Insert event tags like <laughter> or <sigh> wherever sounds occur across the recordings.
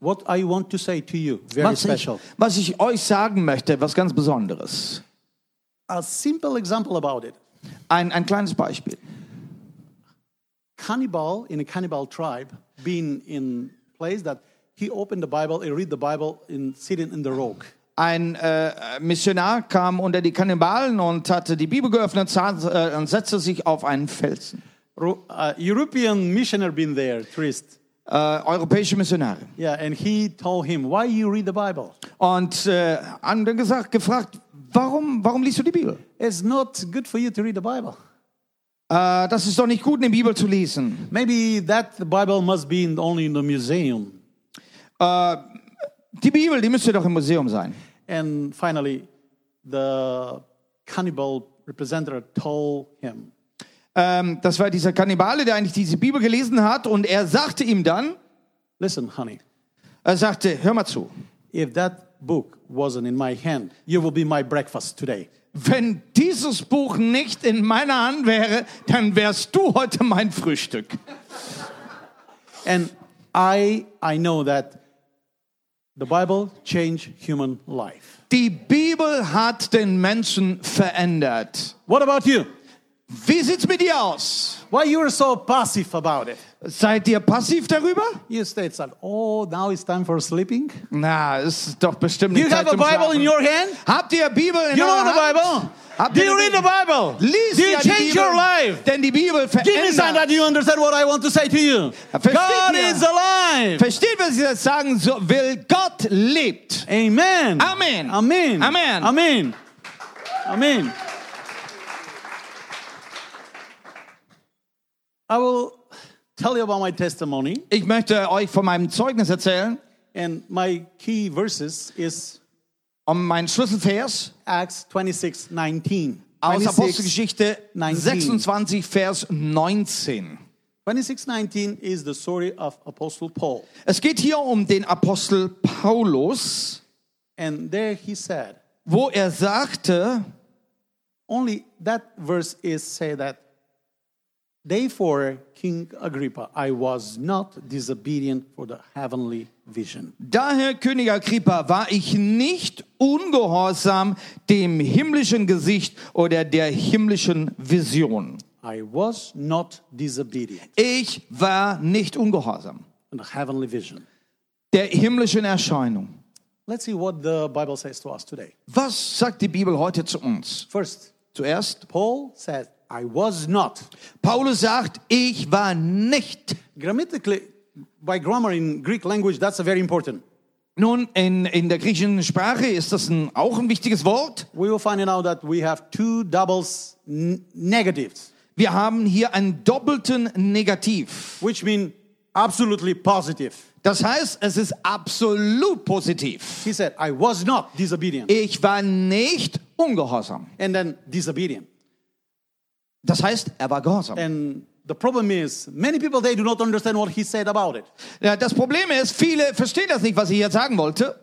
what I want to say to you, very Was ich, special. was ich euch sagen möchte, was ganz Besonderes. A simple example about it. Ein, ein kleines Beispiel. Cannibal in a cannibal tribe being in place that he opened the Bible, he read the Bible in sitting in the rock. Ein äh, Missionar kam unter die Kannibalen und hatte die Bibel geöffnet saß, äh, und setzte sich auf einen Felsen. Ro- uh, European missionary been there, tourist. Uh, äh, europäische Missionare. Yeah, and he told him, "Why you read the Bible? Und äh, eh, haben dann gesagt, gefragt, warum, warum liest du die Bibel? It's not good for you to read the Bible. Eh, äh, das ist doch nicht gut, eine Bibel zu lesen. Maybe that the Bible must be in, only in the museum." Äh, die Bibel, die müsste doch im Museum sein. And finally, the cannibal representative told him, Ähm, das war dieser Kannibale, der eigentlich diese Bibel gelesen hat und er sagte ihm dann, "Listen, honey, er sagte, hör mal zu, if that book wasn't in my hand, you will be my breakfast today." wenn dieses Buch nicht in meiner Hand wäre, dann wärst du heute mein Frühstück. And I, I know that the Bible changed human life. Die Bibel hat den Menschen verändert. What about you? Wie sieht's mit dir aus? Why you are so passive about it? Seid ihr passiv darüber? You stayed said, oh, now it's time for sleeping. Na, ist doch bestimmt Do nicht you Zeit have a zum Bible Schlafen. in your hand? Habt ihr Bibel in you know eurer the Hand? Bible? Habt Do ihr you die read the Bible? Lies Do ja you die change Bibel, your life? denn die Bibel Give me sign that you understand what I want to say to you. Uh, versteht God ihr? is alive. Versteht, was ich jetzt sagen so, will? Gott lebt. Amen. Amen. Amen. Amen. Amen. Amen. I will tell you about my testimony, Ich möchte euch von meinem Zeugnis erzählen. and my key verses is Um meinen Schlüsselvers Acts 26, 19. aus 26, Apostelgeschichte 19. 26, Vers 19. 26, 19 is the story of Apostle Paul. Es geht hier um den Apostel Paulus, And there he said, wo er sagte, only that verse is say that, therefore, King Agrippa, I was not disobedient for the heavenly vision. daher König Agrippa war ich nicht ungehorsam dem himmlischen Gesicht oder der himmlischen Vision. I was not disobedient Ich war nicht ungehorsam the heavenly vision. der himmlischen Erscheinung. Let's see what the Bible says to us today. Was sagt die Bibel heute zu uns? First, Zuerst, Paul says, I was not. Paulus sagt, ich war nicht. Grammatically, by grammar in Greek language, that's a very important. Nun, in, in der griechischen Sprache ist das ein, auch ein wichtiges Wort. We will find out that we have two doubles negatives, Wir haben hier einen doppelten Negativ. which mean absolutely positive. Das heißt, es ist absolut positiv. He said, I was not disobedient. Ich war nicht ungehorsam. And then disobedient. Das heißt, er war gehorsam. And the problem is, many people, they do not understand what he said about it. Ja, das Problem ist, viele verstehen das nicht, was ich jetzt sagen wollte.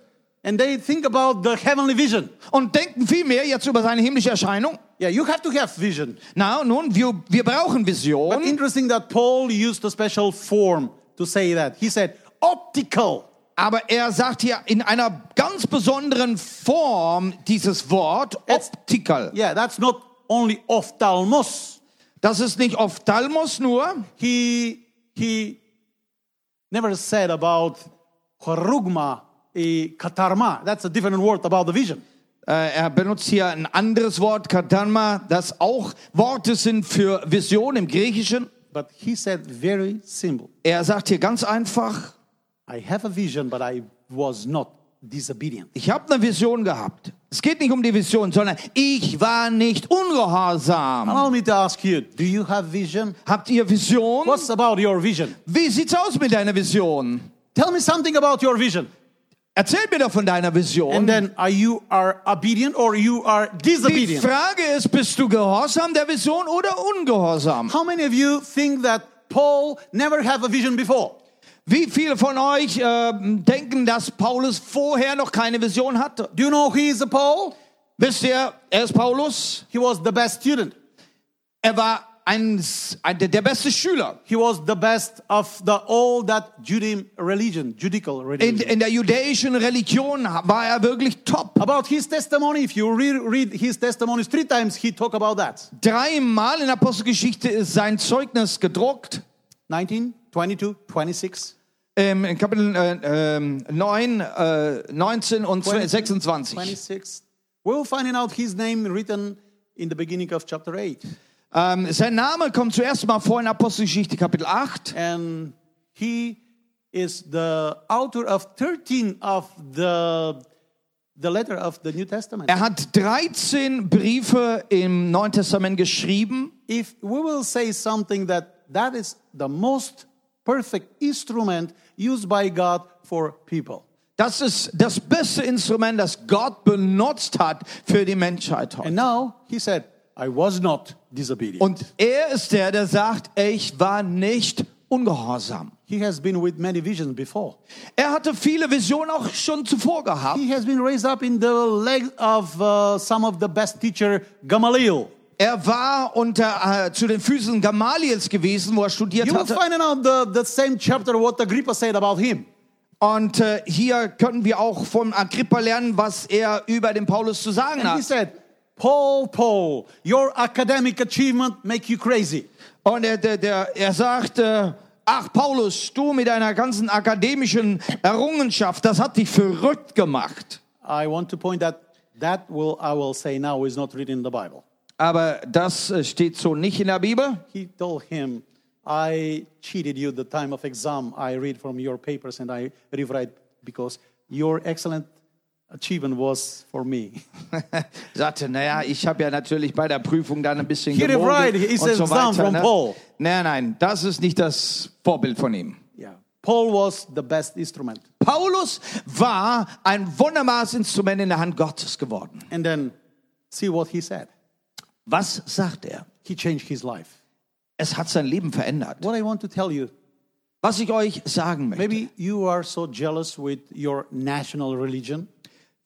And they think about the heavenly vision. Und denken viel mehr jetzt über seine himmlische Erscheinung. Yeah, you have to have vision. Na, nun, wir, wir brauchen But Vision. interesting that Paul used a special form to say that. He said, optical. Aber er sagt hier in einer ganz besonderen Form dieses Wort, It's- optical. Yeah, that's not only ophthalmos. Das ist nicht Ophthalmos nur. He, he never said about charugma, eh, katarma. That's a different word about the vision. Äh, er benutzt hier ein anderes Wort, Katanma, das auch Worte sind für Vision im Griechischen. But he said very simple. Er sagt hier ganz einfach, I have a vision, but I was not disobedient. ich habe eine Vision gehabt. Es geht nicht um die Vision, sondern ich war nicht ungehorsam. Allow me to ask you, do you have vision? Habt ihr Vision? What's about your vision? Wie sieht's aus mit deiner Vision? Tell me something about your vision. Erzähl mir doch von deiner Vision. And then are you are obedient or you are Die disobedient? Frage ist, bist du gehorsam der Vision oder ungehorsam? How many of you think that Paul never had a vision before? Wie viele von euch äh, denken, dass Paulus vorher noch keine Vision hatte? Do you know he is a Paul? Wisst ihr, er ist Paulus. He was the best student. Er war ein, ein, der beste Schüler. He was the best of the all that Judean religion, Judical In, religion. in der jüdischen Religion war er wirklich top. about his testimony, if you re- read his testimonies three times, he talk about that. Dreimal in Apostelgeschichte ist sein Zeugnis gedruckt. 19, 22, 26, Ähm, in Kapitel äh, ähm, 9, äh, 19 und 26. 26. We'll find out his name written in the beginning of chapter 8. Ähm, sein Name kommt zuerst mal vor in Apostelgeschichte Kapitel 8. And he is the author of 13 of the, the letter of the New Testament. Er hat 13 Briefe im Neuen Testament geschrieben. if we will say something that that is the most perfect instrument used by God for people. Das ist das beste Instrument, das Gott benutzt hat für die Menschheit heute. And now he said, I was not disobedient. Und er ist der, der sagt, ich war nicht ungehorsam. he has been with many visions before. Er hatte viele Visionen auch schon zuvor gehabt. He has been raised up in the leg of uh, some of the best teacher, Gamaliel. Er war unter, äh, zu den Füßen Gamaliels gewesen, wo er studiert You will hatte. find out the, the same chapter what Agrippa said about him. Und äh, hier können wir auch von Agrippa lernen, was er über den Paulus zu sagen And he hat. said, Paul, Paul, your academic achievement make you crazy. Und er, der, der, er sagt, äh, ach Paulus, du mit deiner ganzen akademischen Errungenschaft, das hat dich verrückt gemacht. I want to point that that will I will say now is not written in the Bible. Aber das äh, steht so nicht in der Bibel. He told him, I cheated you the time of exam. I read from your papers and I rewrite because your excellent achievement was for me. <laughs> sagte, naja, ich habe ja natürlich bei der Prüfung dann ein bisschen He gemogelt right, und so weiter. from Ne? Paul. Nein, nein, das ist nicht das Vorbild von ihm. yeah. Paul was the best instrument. Paulus war ein wunderbares Instrument in der Hand Gottes geworden. And then see what he said. Was sagt er? He changed his life. Es hat sein Leben verändert. What I want to tell you, Was ich euch sagen möchte, maybe you are so jealous with your national religion.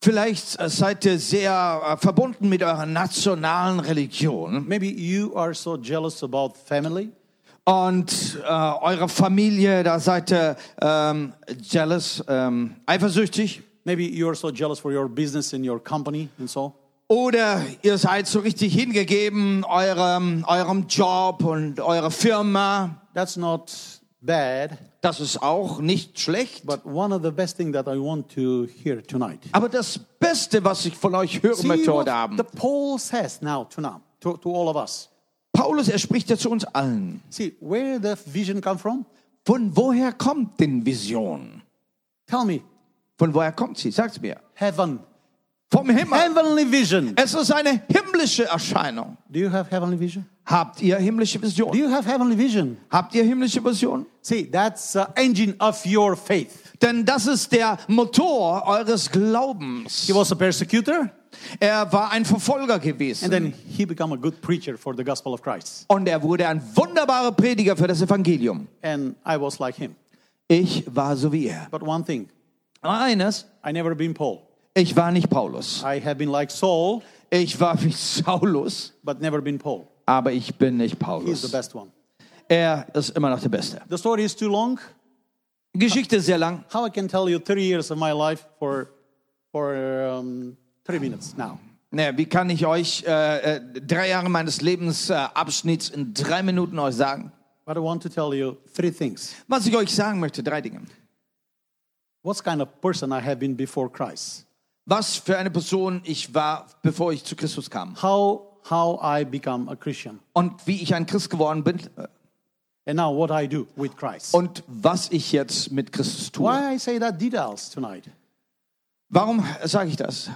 vielleicht äh, seid ihr sehr äh, verbunden mit eurer nationalen Religion Maybe you are so jealous about family. und äh, eure Familie, da seid ihr ähm, jealous, ähm, eifersüchtig. Maybe you are so jealous for your business and your company and so. Oder ihr seid so richtig hingegeben eurem, eurem Job und eurer Firma. That's not bad, Das ist auch nicht schlecht. but one of the best things that I want to hear tonight. Aber das Beste, was ich von euch hören See möchte heute Abend, the Paul says now to now to, to all of us. Paulus, er spricht ja zu uns allen. See where the vision come from. Von woher kommt denn Vision? Tell me, Von woher kommt sie? Sag's mir. heaven, Vom Himmel. heavenly vision. Es ist eine himmlische Erscheinung. Do you have heavenly vision? Habt ihr himmlische Do Vision? you have heavenly vision? Habt ihr himmlische Vision? See, that's the engine of your faith. Denn das ist der Motor eures Glaubens. He was a persecutor, Er war ein Verfolger and gewesen. then he became a good preacher for the gospel of Christ. Und er wurde ein wunderbarer Prediger für das Evangelium. And I was like him. Ich war so wie er. But one thing, Eines, I never been Paul. Ich war nicht Paulus. I have been like Saul, Ich war wie Saulus, but never been Paul. aber ich bin nicht He's the Paulus. best one. Er ist immer noch der Beste. The story is too long. Geschichte ist sehr lang. How I can tell you 30 years of my life for, for um, three minutes now. Naja, wie kann ich euch äh, äh, drei Jahre meines Lebensabschnitts äh, Abschnitts in drei Minuten euch sagen? But I want to tell you three things. Was ich euch sagen möchte, drei Dinge. What kind of person I have been before Christ. Was für eine Person ich war, bevor ich zu Christus kam. How, how I become a Christian. Und wie ich ein Christ geworden bin. äh, And now what I do with Christ. Und was ich jetzt mit Christus tue. Why I say that details tonight? Warum sage ich das?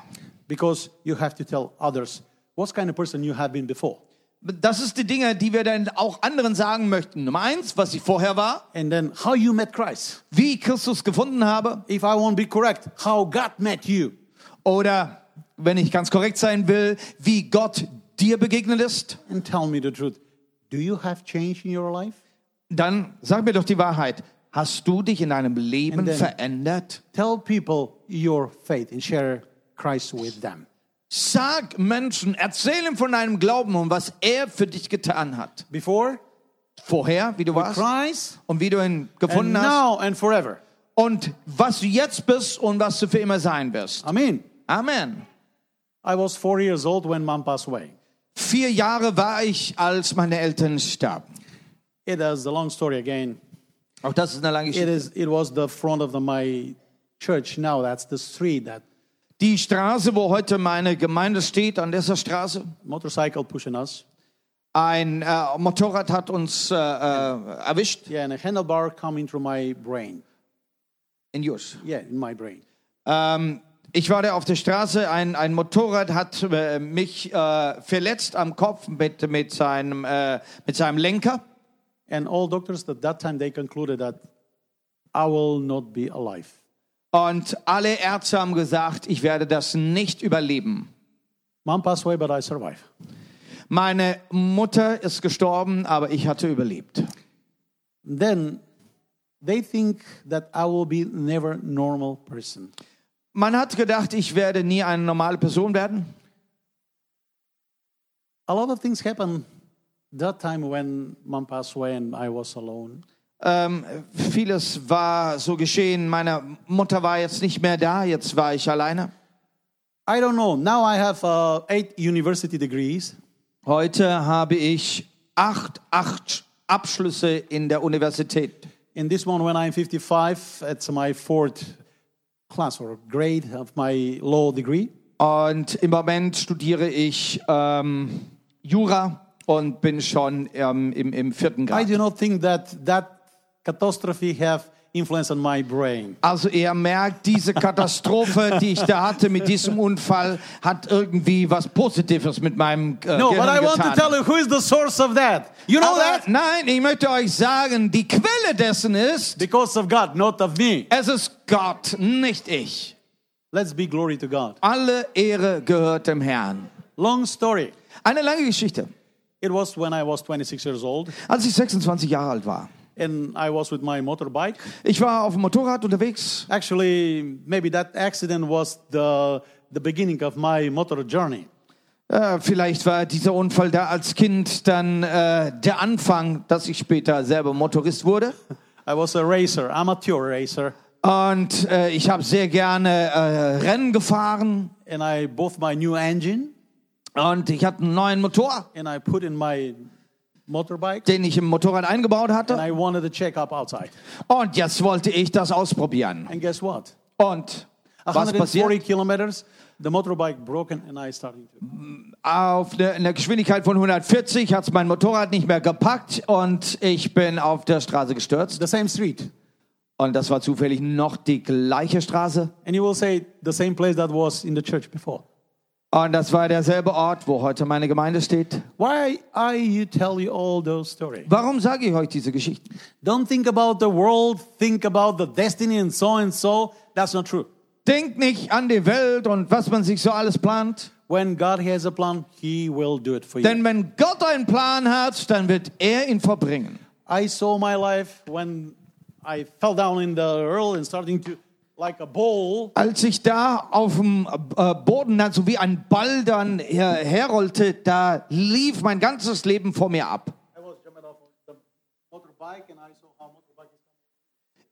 Because you have to tell others what kind of person you have been before. Das ist die Dinge, die wir dann auch anderen sagen möchten. Nummer eins, was ich vorher war, And then how you met Christ. wie ich Christus gefunden habe. If I won't be correct, how God met you. Oder, wenn ich ganz korrekt sein will, wie Gott dir begegnet ist. And tell me the truth. Do you have change in your life? Dann sag mir doch die Wahrheit. Hast du dich in deinem Leben And verändert? Tell people your faith and share Christ with them. Sag Menschen, erzähl ihm von deinem Glauben und was er für dich getan hat. Before, Vorher, wie du warst Christ, und wie du ihn and gefunden hast now and forever. und was du jetzt bist und was du für immer sein wirst. Amen. Amen. I was four years old when mom passed away. Vier Jahre war ich, als meine Eltern starben. It is a long story again. Auch das ist eine lange It Geschichte. is. It was the front of the, my church. Now that's the street. That Die Straße, wo heute meine Gemeinde steht, an dieser Straße, motorcycle pushing us. ein äh, Motorrad hat uns äh, äh, erwischt Yeah, and a handlebar coming through my brain. in Jus. Yeah, in my brain. Ähm, ich war da auf der Straße, ein, ein Motorrad hat äh, mich äh, verletzt am Kopf mit, mit, seinem, äh, mit seinem Lenker. And all doctors at that time they concluded that I will not be alive. Und alle Ärzte haben gesagt, ich werde das nicht überleben. Mom passed away, but I survived. Meine Mutter ist gestorben, aber ich hatte überlebt. Then they think that I will be never normal person. Man hat gedacht, ich werde nie eine normale Person werden. A lot of things happened that time when mom passed away and I was alone. Ähm, vieles war so geschehen. Meine Mutter war jetzt nicht mehr da, jetzt war ich alleine. I don't know. Now I have uh, eight university degrees. Heute habe ich acht, acht Abschlüsse in der Universität. In this one, when I'm 55, it's my fourth class or grade of my law degree. Und im Moment studiere ich ähm, Jura und bin schon ähm, im, im vierten I Grad. do not think that that catastrophe have influence on my brain. Also er merkt, diese Katastrophe, die ich da hatte mit diesem Unfall, hat irgendwie was Positives mit meinem äh, No, but Gehirn I want to getan. tell you who is the source of that. You know Aber that? nein, ich möchte euch sagen, die Quelle dessen ist, Because of God, not of me. es ist Gott, nicht ich. Let's be glory to God. Alle Ehre gehört dem Herrn. Long story. Eine lange Geschichte. It was when I was 26 years old Als ich 26 Jahre alt war. And I was with my motorbike. Ich war auf dem Motorrad unterwegs. Actually, maybe that accident was the, the beginning of my motor journey. Äh, vielleicht war dieser Unfall da als Kind dann äh, der Anfang, dass ich später selber Motorist wurde. I was a racer, amateur racer, Und äh, ich habe sehr gerne äh, Rennen gefahren. and I bought my new engine Und ich hatte einen neuen Motor, and I put in my den ich im Motorrad eingebaut and hatte. I wanted to check up outside. Und jetzt wollte ich das ausprobieren. And guess what? Und was 140 passiert? kilometers, the motorbike broken and I started to. Auf eine, eine Geschwindigkeit von 140 hat mein Motorrad nicht mehr gepackt und ich bin auf der Straße gestürzt. The same street. Und das war zufällig noch die gleiche Straße. And you will say the same place that was in the church before. Und das war derselbe Ort, wo heute meine Gemeinde steht. Why I you tell you all those stories? Warum sage ich euch diese Geschichten? Don't think about the world, think about the destiny and so and so. That's not true. Denkt nicht an die Welt und was man sich so alles plant. When God has a plan, He will do it for you. Denn wenn Gott einen Plan hat, dann wird er ihn verbringen. I saw my life when I fell down in the earth and starting to. Als ich da auf dem äh, Boden dann so wie ein Ball dann her herrollte, da lief mein ganzes Leben vor mir ab.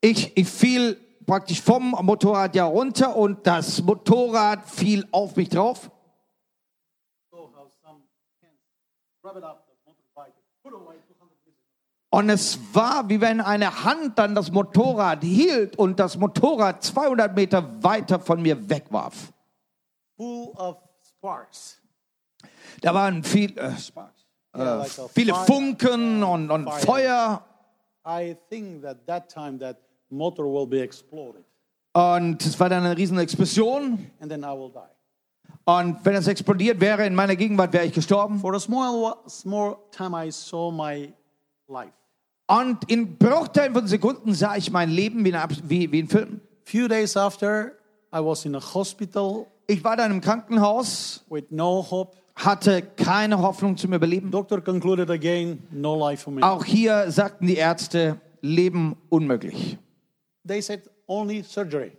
Ich, ich fiel praktisch vom Motorrad ja runter und das Motorrad fiel auf mich drauf. So how some can grab it up the motorbike, put away 200 meters. Und es war, wie wenn eine Hand dann das Motorrad hielt und das Motorrad 200 Meter weiter von mir wegwarf. full of sparks. Da waren viel, äh, Yeah, like a viele fire. Funken und, und Feuer. I think that that time that motor will be exploded Und es war dann eine riesen Explosion. and then I will die. Und wenn es explodiert wäre in meiner Gegenwart, wäre ich gestorben. For a small small time I saw my. Und in Bruchteilen von Sekunden sah ich mein Leben wie, eine, wie, wie ein Film. Few days after I was in a hospital Ich war dann im Krankenhaus, with no hope. hatte keine Hoffnung zum Überleben. Doctor concluded again, no life for me. Auch hier sagten die Ärzte, Leben unmöglich. They said only surgery.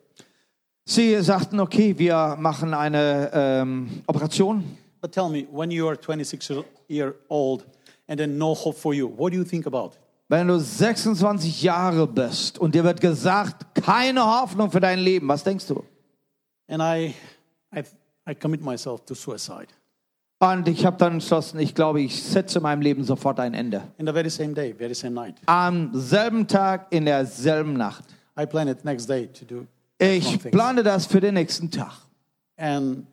Sie sagten, okay, wir machen eine ähm, Operation. But tell me, when you are 26 year- year old and then no hope for you, what do you think about? Wenn du 26 Jahre bist und dir wird gesagt, keine Hoffnung für dein Leben, was denkst du? And I, I, I commit myself to suicide. Und ich habe dann entschlossen, ich glaube, ich setze meinem Leben sofort ein Ende. In the very same day, very same night. Am selben Tag, in derselben Nacht. I planned it next day to do Ich plane das für den nächsten Tag. And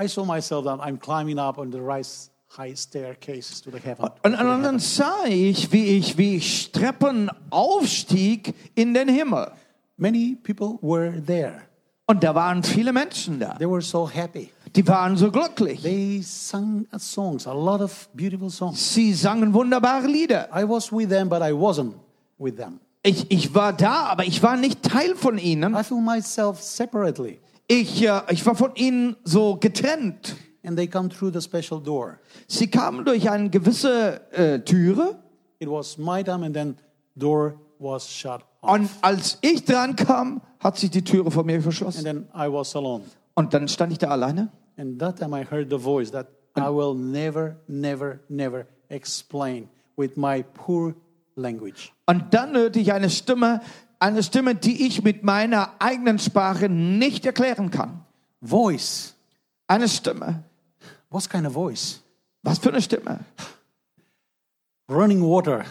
I saw myself that I'm climbing up on the rise, high staircases to the heaven. Und, und dann sah ich, wie ich, wie ich Treppen aufstieg in den Himmel. Many people were there. Und da waren viele Menschen da. They were so happy. Die waren so glücklich. They sang songs, a lot of beautiful songs. Sie sangen wunderbare Lieder. I was with them, but I wasn't with them. Ich, ich war da, aber ich war nicht Teil von ihnen. I feel myself separately. Ich, äh, ich war von ihnen so getrennt. And they come through the special door. Sie kamen durch eine gewisse äh, Türe It was my time, and then door was shut off. und als ich dran kam, hat sich die Türe vor mir And verschlossen. then I was alone. Und dann stand ich da alleine. And that time I heard the voice that I will never, never, never explain with my poor language. Und dann hörte ich eine Stimme, eine Stimme, die ich mit meiner eigenen Sprache nicht erklären kann. Voice. Eine Stimme. What kind of voice? Was für eine Stimme? Running water.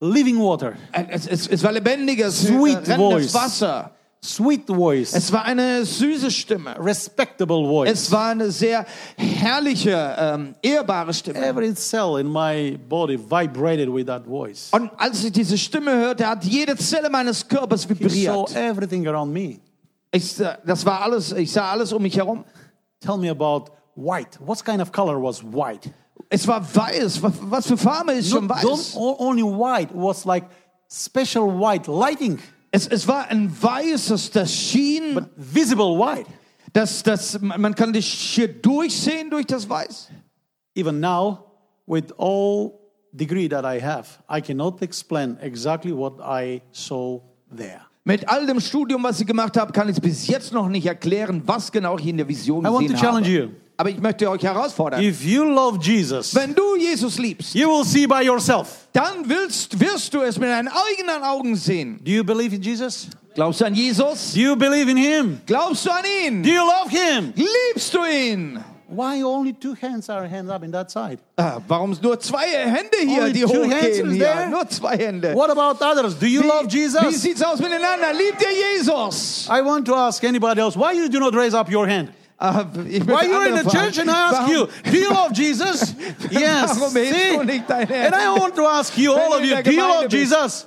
Living water. Es, es, es war lebendiges, Sweet voice. Wasser. Sweet voice. Es war eine süße Stimme. Respectable voice. Es war eine sehr herrliche, ähm, ehrbare Stimme. Every cell in my body vibrated with that voice. Und als ich diese Stimme hörte, hat jede Zelle meines Körpers He saw vibriert. everything around me. Ich, das war alles, ich sah alles um mich herum. Tell me about white. What kind of color was white? Es war weiß. Was, für Farbe ist schon Not, weiß? o- only white was like special white lighting, Es, es war ein weißes, das schien, but visible white. das, das, man kann dich hier durchsehen durch das Weiß. Even now, with all degree that I have, I cannot explain exactly what I saw there. Mit all dem Studium, was ich gemacht habe, kann ich bis jetzt noch nicht erklären, was genau ich in der Vision I want gesehen to challenge habe. you. Aber ich möchte euch herausfordern. If you love Jesus, Wenn du Jesus liebst, you will see by yourself. dann willst, wirst du es mit deinen eigenen Augen sehen. Do you believe in Jesus? Glaubst du an Jesus? Do you believe in Him? Glaubst du an ihn? Do you love Him? Liebst du ihn? Why only two hands are hands up in that side? Ah, warum nur zwei Hände hier, Only die two hands hochgehen hier? there? Nur zwei Hände. What about others? Do you love Wie, wie Jesus? sieht's aus miteinander? Liebt ihr Jesus? I want to ask anybody else, why you do not raise up your hand? Ich Why you're in the church and I ask you, do you love Jesus? <laughs> yes. See? du nicht deine And I want to ask you, all of you, do you love. Jesus?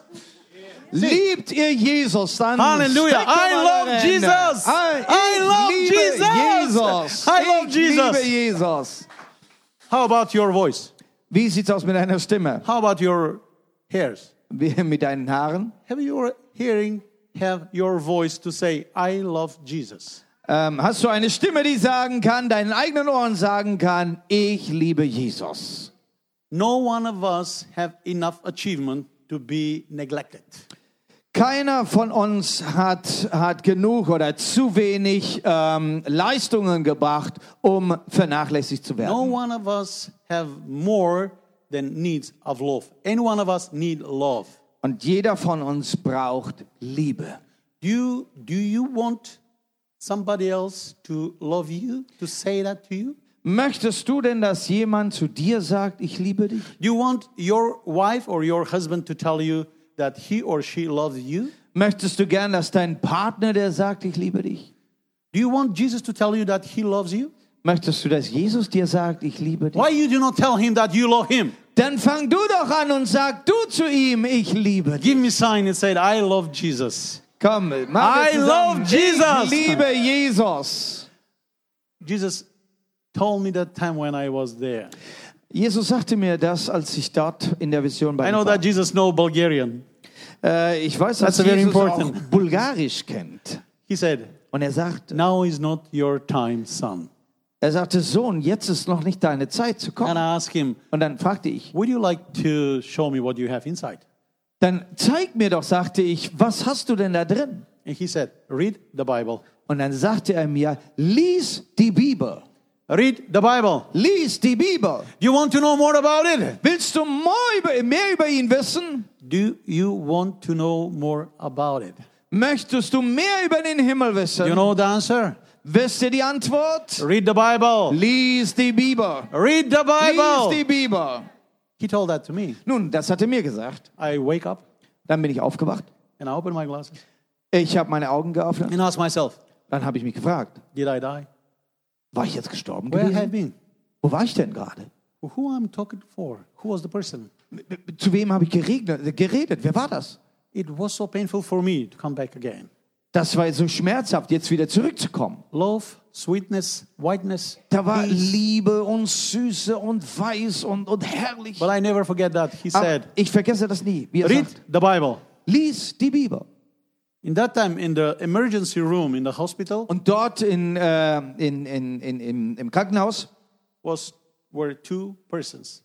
Liebt ihr Jesus? Dann Hallelujah. I love. Jesus. I love Jesus. Jesus. I love Jesus. liebe Jesus. How about your voice? Wie sieht's aus mit deiner Stimme? How about your hairs? Wie mit deinen Haaren? Have your hearing have your voice to say, I love Jesus? Ähm, hast du eine Stimme, die sagen kann, deinen eigenen Ohren sagen kann, ich liebe Jesus? No one of us have enough achievement to be neglected. Keiner von uns hat, hat genug oder zu wenig ähm, Leistungen gebracht, um vernachlässigt zu werden. No one of us have more than needs of love. Any one of us need love. Und jeder von uns braucht Liebe. Do you, do you want somebody else to love you, to say that to you? Möchtest du denn, dass jemand zu dir sagt, ich liebe dich? Do you want your wife or your husband to tell you that he or she loves you? Möchtest du gern, dass dein Partner, der sagt, ich liebe dich? Do you want Jesus to tell you that he loves you? Möchtest du, dass Jesus dir sagt, ich liebe dich? Why you do not tell him that you love him? Dann fang du doch an und sag du zu ihm, ich liebe dich. Give me sign and say, I love Jesus. Komm, mach I love Jesus. Ich liebe Jesus. Jesus told me that time when I was there. Jesus sagte mir das, als ich dort in der Vision bei I know war. that Jesus know Bulgarian. Äh, ich weiß, dass That's very Jesus important. auch Bulgarisch kennt. He said, Und er sagte, now is not your time, son. er sagte, Sohn, jetzt ist noch nicht deine Zeit zu And kommen. I asked him, Und dann fragte ich, would you like to show me what you have inside? Dann zeig mir doch, sagte ich, was hast du denn da drin? And he said, Read the Bible. Und dann sagte er mir, lies die Bibel. Read the Bible. Lies die Bibel. Do you want to know more about it? Willst du mehr über, mehr über ihn wissen? Do you want to know more about it? Möchtest du mehr über den Himmel wissen? You know the answer? Wisst ihr die Antwort? Read the Bible. Lies die Bibel. Read the Lies die Bible. Bibel. He told that to me. Nun, das hat er mir gesagt. I wake up Dann bin ich aufgewacht. and I open my glasses Ich habe meine Augen geöffnet. and ask myself, Dann habe ich mich gefragt, Did I die? war ich jetzt gestorben Where have I gewesen? been? Wo war ich denn gerade? Who I'm talking for? Who was the person? Zu wem habe ich geregnet, geredet? Wer war das? It was so painful for me to come back again. Das war so schmerzhaft, jetzt wieder zurückzukommen. Love, sweetness, whiteness. Da war peace. Liebe und Süße und Weiß und, und herrlich. But I never forget that. He Aber said, ich vergesse das nie. Wie er Read sagt, the Bible. lies die Bibel. In that time, in the emergency room in the hospital, Und dort in, äh, in, in, in, im, im Krankenhaus, was were two persons.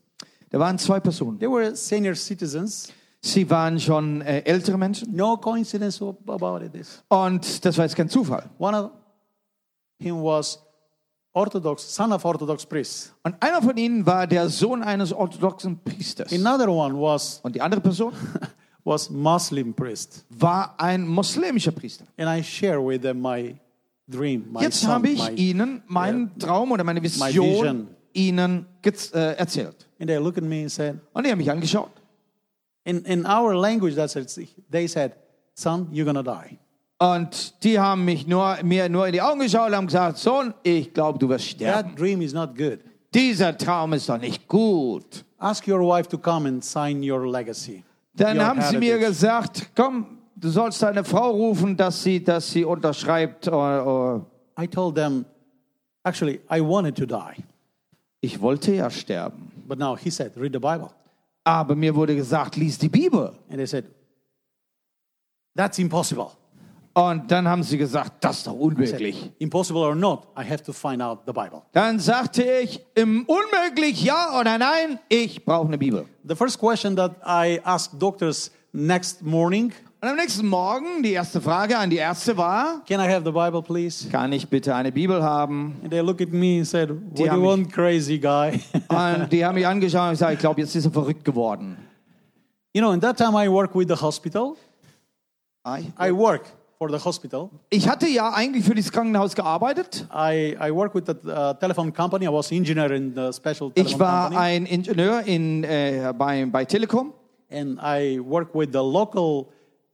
da waren zwei Personen. They were senior citizens. Sie waren schon äh, ältere Menschen. No coincidence about it. This Und das war jetzt kein Zufall. one of him was Orthodox, son of Orthodox priest. Und einer von ihnen war der Sohn eines orthodoxen Priesters. Another one was Und die andere Person <laughs> was Muslim priest. war ein muslimischer Priester. And I share with them my dream, my Jetzt son, habe ich my, ihnen meinen Traum oder meine vision. Vision ihnen gez- äh, erzählt. and they look at me and said, Und die haben mich angeschaut. in, in our language, that's it. They said, son, you're gonna die. Und die haben mich nur, mir nur in die Augen geschaut und haben gesagt, Sohn, ich glaube, du wirst sterben. That dream is not good. Dieser Traum ist doch nicht gut. Ask your wife to come and sign your legacy. Dann your haben sie mir heritage. gesagt, komm, du sollst deine Frau rufen, dass sie, dass sie unterschreibt. äh, äh. I told them, actually, I wanted to die. Ich wollte ja sterben. But now he said, read the Bible. Aber mir wurde gesagt, lies die Bibel. And they said, that's impossible. Und dann haben sie gesagt, das ist doch I unmöglich. impossible or not, I have to find out the Bible. Dann sagte ich, im unmöglich ja oder nein, ich brauche eine Bibel. The first question that I asked doctors next morning, Und am nächsten Morgen, die erste Frage an die Ärzte war, can I have the Bible, please? kann ich bitte eine Bibel haben? And they looked at me and said, what do you want, crazy guy? <laughs> Und die haben mich angeschaut und gesagt, ich glaube, jetzt ist er verrückt geworden. you know, in that time I worked with the hospital. I work for the hospital. Ich hatte ja eigentlich für dieses Krankenhaus gearbeitet. I, I work with the uh, telephone company. I was engineer in the special Ich telephone war company. ein Ingenieur in, äh, bei, bei Telekom. and I work with the local.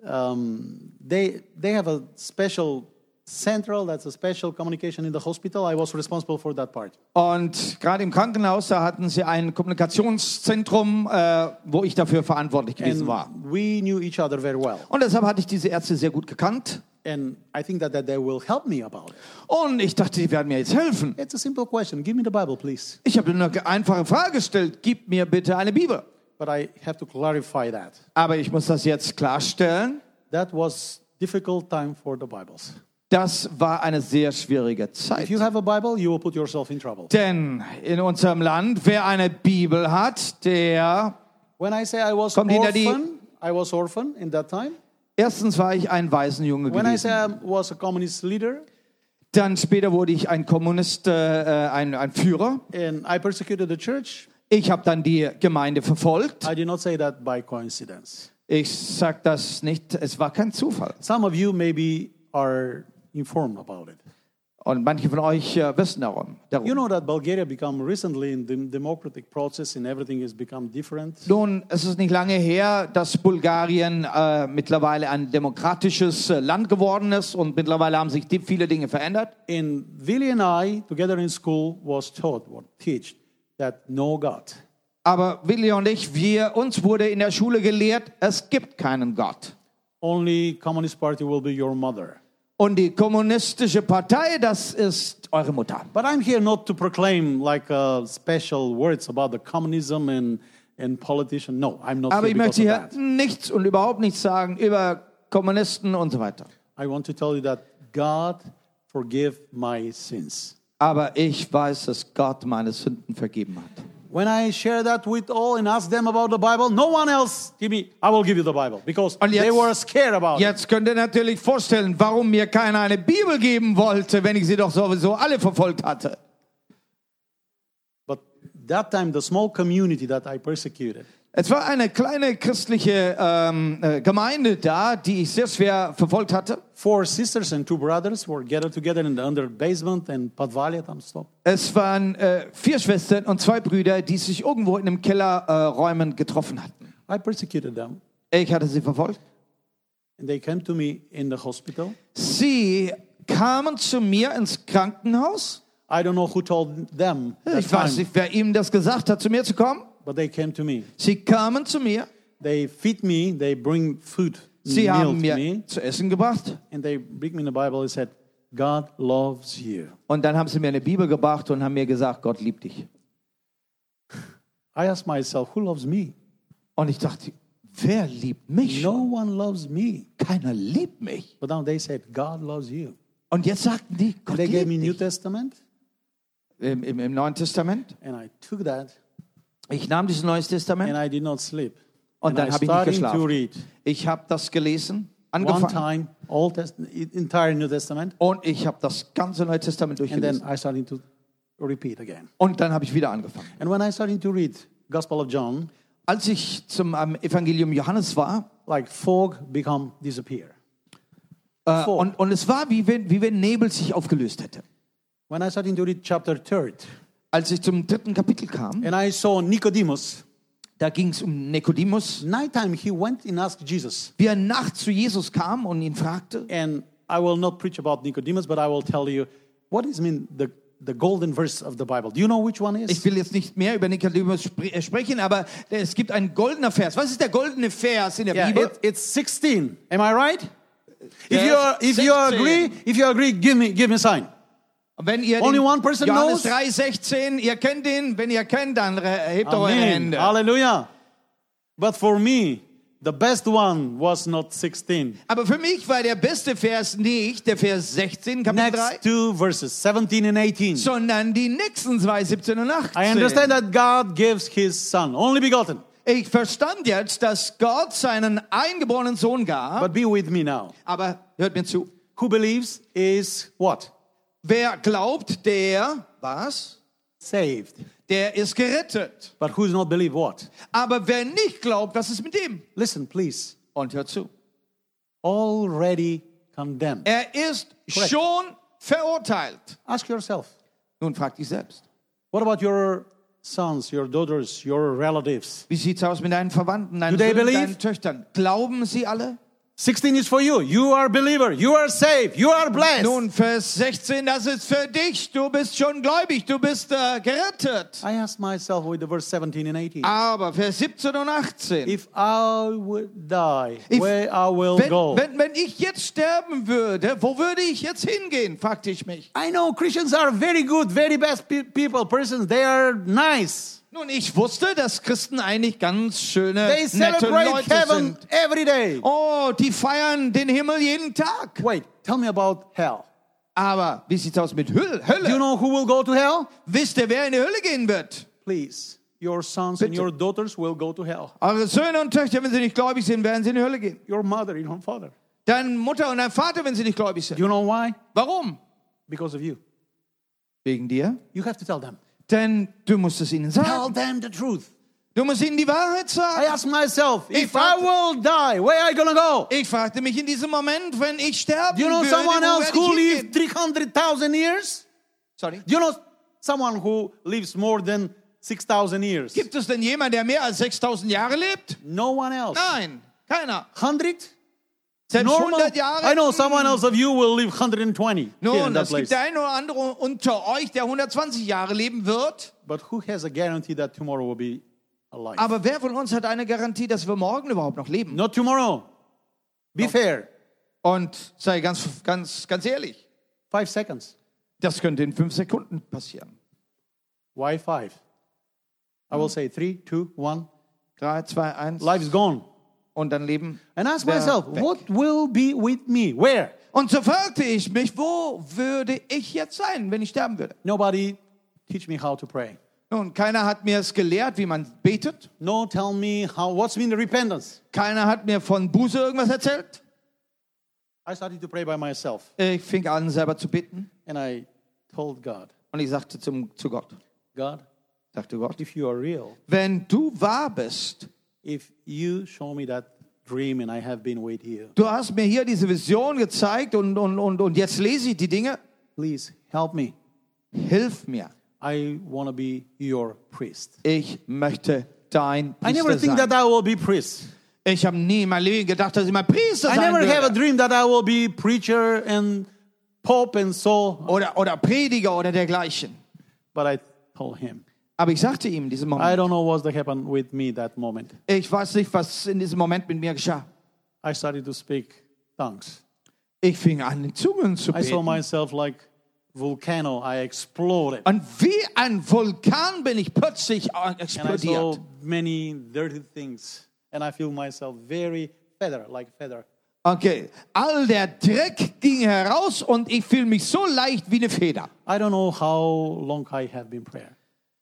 Um, they they have a special central. That's a special communication in the hospital. I was responsible for that part. Und gerade im Krankenhaus, da hatten sie ein Kommunikationszentrum, äh, wo ich dafür verantwortlich gewesen And war. we knew each other very well. Und deshalb hatte ich diese Ärzte sehr gut gekannt. And I think that, that they will help me about it. Und ich dachte, die werden mir jetzt helfen. It's a simple question. Give me the Bible, please. Ich habe nur eine einfache Frage gestellt. Gib mir bitte eine Bibel. But I have to clarify that. Aber ich muss das jetzt klarstellen. That was difficult time for the Bibles. Das war eine sehr schwierige If Zeit. you have a Bible, you will put yourself in trouble. Denn in unserem Land, wer eine Bibel hat, der When I say I was Kommt hinter die- orphan, I was orphan in that time. erstens war ich ein Waisenjunge When I say gewesen. I was a communist leader Dann später wurde ich ein Kommunist, äh, ein, ein Führer. and I persecuted the church, Ich habe dann die Gemeinde verfolgt. I did not say that by coincidence. Ich sage das nicht, es war kein Zufall. Some of you maybe are informed about it. Und manche von euch äh, wissen darum. darum. You know that Bulgaria become recently in the democratic process and everything has become different. Nun, es ist nicht lange her, dass Bulgarien äh, mittlerweile ein demokratisches äh, Land geworden ist und mittlerweile haben sich viele Dinge verändert. And Vili and I, together in school, was taught, or teach, that no God. Aber Willi und ich, wir, uns wurde in der Schule gelehrt, es gibt keinen Gott. Only Communist Party will be your mother. Und die kommunistische Partei, das ist eure Mutter. But I'm here not to proclaim like uh, special words about the communism and, and politician. No, I'm not Aber ich möchte hier nichts und überhaupt nichts sagen über Kommunisten und so weiter. I want to tell you that God forgive my sins. Aber ich weiß, dass Gott meine Sünden vergeben hat. When I share that with all and ask them about the Bible, no one else give me, I will give you the Bible because jetzt- they were scared about it. Jetzt könnt ihr natürlich vorstellen, warum mir keiner eine Bibel geben wollte, wenn ich sie doch sowieso alle verfolgt hatte. But that time, the small community that I persecuted, Es war eine kleine christliche ähm, äh, Gemeinde da, die ich sehr schwer verfolgt hatte. four sisters and two brothers were gathered together in the under basement and Padvalia tam stop. Es waren äh, vier Schwestern und zwei Brüder, die sich irgendwo in einem Kellerräumen äh, getroffen hatten. I persecuted them. Ich hatte sie verfolgt. And they came to me in the hospital. Sie kamen zu mir ins Krankenhaus. I don't know who told them Ich weiß time, nicht, wer ihm das gesagt hat, zu mir zu kommen. But they came to me. Sie kamen zu mir. They feed me, they bring food, Sie haben mir me, zu essen gebracht. and they bring me in the Bible and said, God loves you. Und dann haben sie mir eine Bibel gebracht und haben mir gesagt, Gott liebt dich. I asked myself, who loves me? Und ich dachte, wer liebt mich? No one loves me. Keiner liebt mich. But now they said, God loves you. Und jetzt sagten die, Gott They gave liebt me New dich. Testament, Im, im, Im Neuen Testament. and I took that, Ich nahm dieses Neues Testament and I did not sleep. und dann habe ich nicht geschlafen. Ich habe das gelesen, one angefangen time, Old Testament, entire New Testament, und ich habe das ganze Neue Testament and then durchgelesen. I started to repeat again. Und dann habe ich wieder angefangen. And when I started to read Gospel of John, Als ich zum Evangelium Johannes war, like fog become disappear. äh, Vor. und, und es war, wie wenn, wie wenn Nebel sich aufgelöst hätte. When I started to read chapter third, Als ich zum dritten Kapitel kam, and I saw Nicodemus, da ging es um Nikodemus, nighttime he went and asked Jesus. wie er nachts zu Jesus kam und ihn fragte. And I will not preach about Nicodemus, but I will tell you what is mean the, the golden verse of the Bible. Do you know which one Ich is? will jetzt nicht mehr über Nikodemus spre äh, sprechen, aber es gibt einen goldener Vers. Was ist der goldene Vers in der Yeah, Bibel? it, it's 16. Am I right? If you if you 16. agree, if you agree, give me give me a sign. Wenn ihr Only den one person Johannes knows? 3,16, ihr kennt ihn, wenn ihr kennt, dann hebt eure Amen. Hände. Hallelujah. But for me, the best one was not 16. Aber für mich war der beste Vers nicht der Vers 16, Kapitel 3, Next two verses, 17 and 18. sondern die nächsten zwei, 17 und 18. I understand that God gives his son, only begotten. Ich verstand jetzt, dass Gott seinen eingeborenen Sohn gab, But be with me now. aber hört mir zu. Who believes is what? Wer glaubt, der, was? Saved. Der ist gerettet. But who does not believe what? Aber wer nicht glaubt, was ist mit dem? Listen, please. Und hört zu. Already condemned. Er ist Korrekt. schon verurteilt. Ask yourself. Nun frag dich selbst. What about your sons, your daughters, your relatives? Wie sieht's aus mit deinen Verwandten, deinen Do they Söhnen, deinen Töchtern? Glauben sie alle? 16 is for you. You are a believer. You are saved. You are blessed. Nun, Vers 16, das ist für dich. Du bist schon gläubig, du bist äh, gerettet. I asked myself with the verse 17 and 18. Aber Vers 17 und 18. If I would die, If- where I will Wenn, go. wenn, wenn ich jetzt sterben würde, wo würde ich jetzt hingehen, fragte ich mich. I know Christians are very good, very best pe- people, persons. They are nice. Nun, ich wusste, dass Christen eigentlich ganz schöne, They nette celebrate Leute heaven sind. every day. Oh, die feiern den Himmel jeden Tag. Wait, tell me about hell. Aber wie sieht's aus mit Hölle? Do you Hölle? know who will go to hell? Wisst ihr, wer in die Hölle gehen wird? Please, your sons and Bitte. your daughters will go to hell. Eure Söhne und Töchter, wenn sie nicht gläubig sind, werden sie in die Hölle gehen. Your mother, your father. Deine Mutter und dein Vater, wenn sie nicht gläubig Do sind. you know why? Warum? Because of you. Wegen dir. You have to tell them. Denn du musst es ihnen Tell sagen. them the truth. Du musst ihnen die Wahrheit I sagen. ask myself, if I fragte- will die, where are you gonna go? Ich fragte mich in diesem Moment, wenn ich sterben Do you know würde, someone wo else who ich lived hingehen? 300,000 years? Sorry. Do you know someone who lives more than 6,000 years? Gibt es denn jemanden, der mehr als 6000 Jahre lebt? No one else. Nein, keiner. 100? Selbst Normal? 100 Jahre? I know someone else of you will live 120 here in Nun, that es gibt der eine oder andere unter euch, der 120 Jahre leben wird. But who has a guarantee that tomorrow will be alive? Aber wer von uns hat eine Garantie, dass wir morgen überhaupt noch leben? Not tomorrow. Be fair. Und sei ganz, ganz, ganz ehrlich, Five seconds. das könnte in fünf Sekunden passieren. Why five? I will say three, two, one. Drei, zwei, eins. Life is gone. Und dann leben. And ask myself, weg. what will be with me? Where? Und so fragte ich mich, wo würde ich jetzt sein, wenn ich sterben würde? Nobody teach me how to pray. Nun, keiner hat mir es gelehrt, wie man betet. No, tell me how. What's mean the repentance? Keiner hat mir von Buße irgendwas erzählt. I started to pray by myself, Ich fing an, selber zu beten. and I told God, Und ich sagte zum, zu Gott, God, sagte Gott, if you are real, wenn du wahr bist, if you show me that dream and I have been with you, du hast mir hier diese Vision gezeigt und, und, und, und jetzt lese ich die Dinge, please help me. hilf mir. I want to be your priest. Ich möchte dein I never Priester think sein. that I will be priest. Ich habe nie in meinem Leben gedacht, dass ich mal Priester I sein never have a dream that I will be preacher and pope and so. Oder, oder Prediger oder dergleichen. But I told him, Aber ich sagte ihm in diesem I Moment, don't know that happened with me that moment. ich weiß nicht, was in diesem Moment mit mir geschah. I started to speak tongues. Ich fing an, in Zungen zu I saw beten. myself like volcano. I exploded. Und wie ein Vulkan bin ich plötzlich And I explodiert. saw many dirty things. And I feel myself very feather, like feather. Okay, all der Dreck ging heraus und ich fühle mich so leicht wie eine Feder. I don't know how long I have been prayer.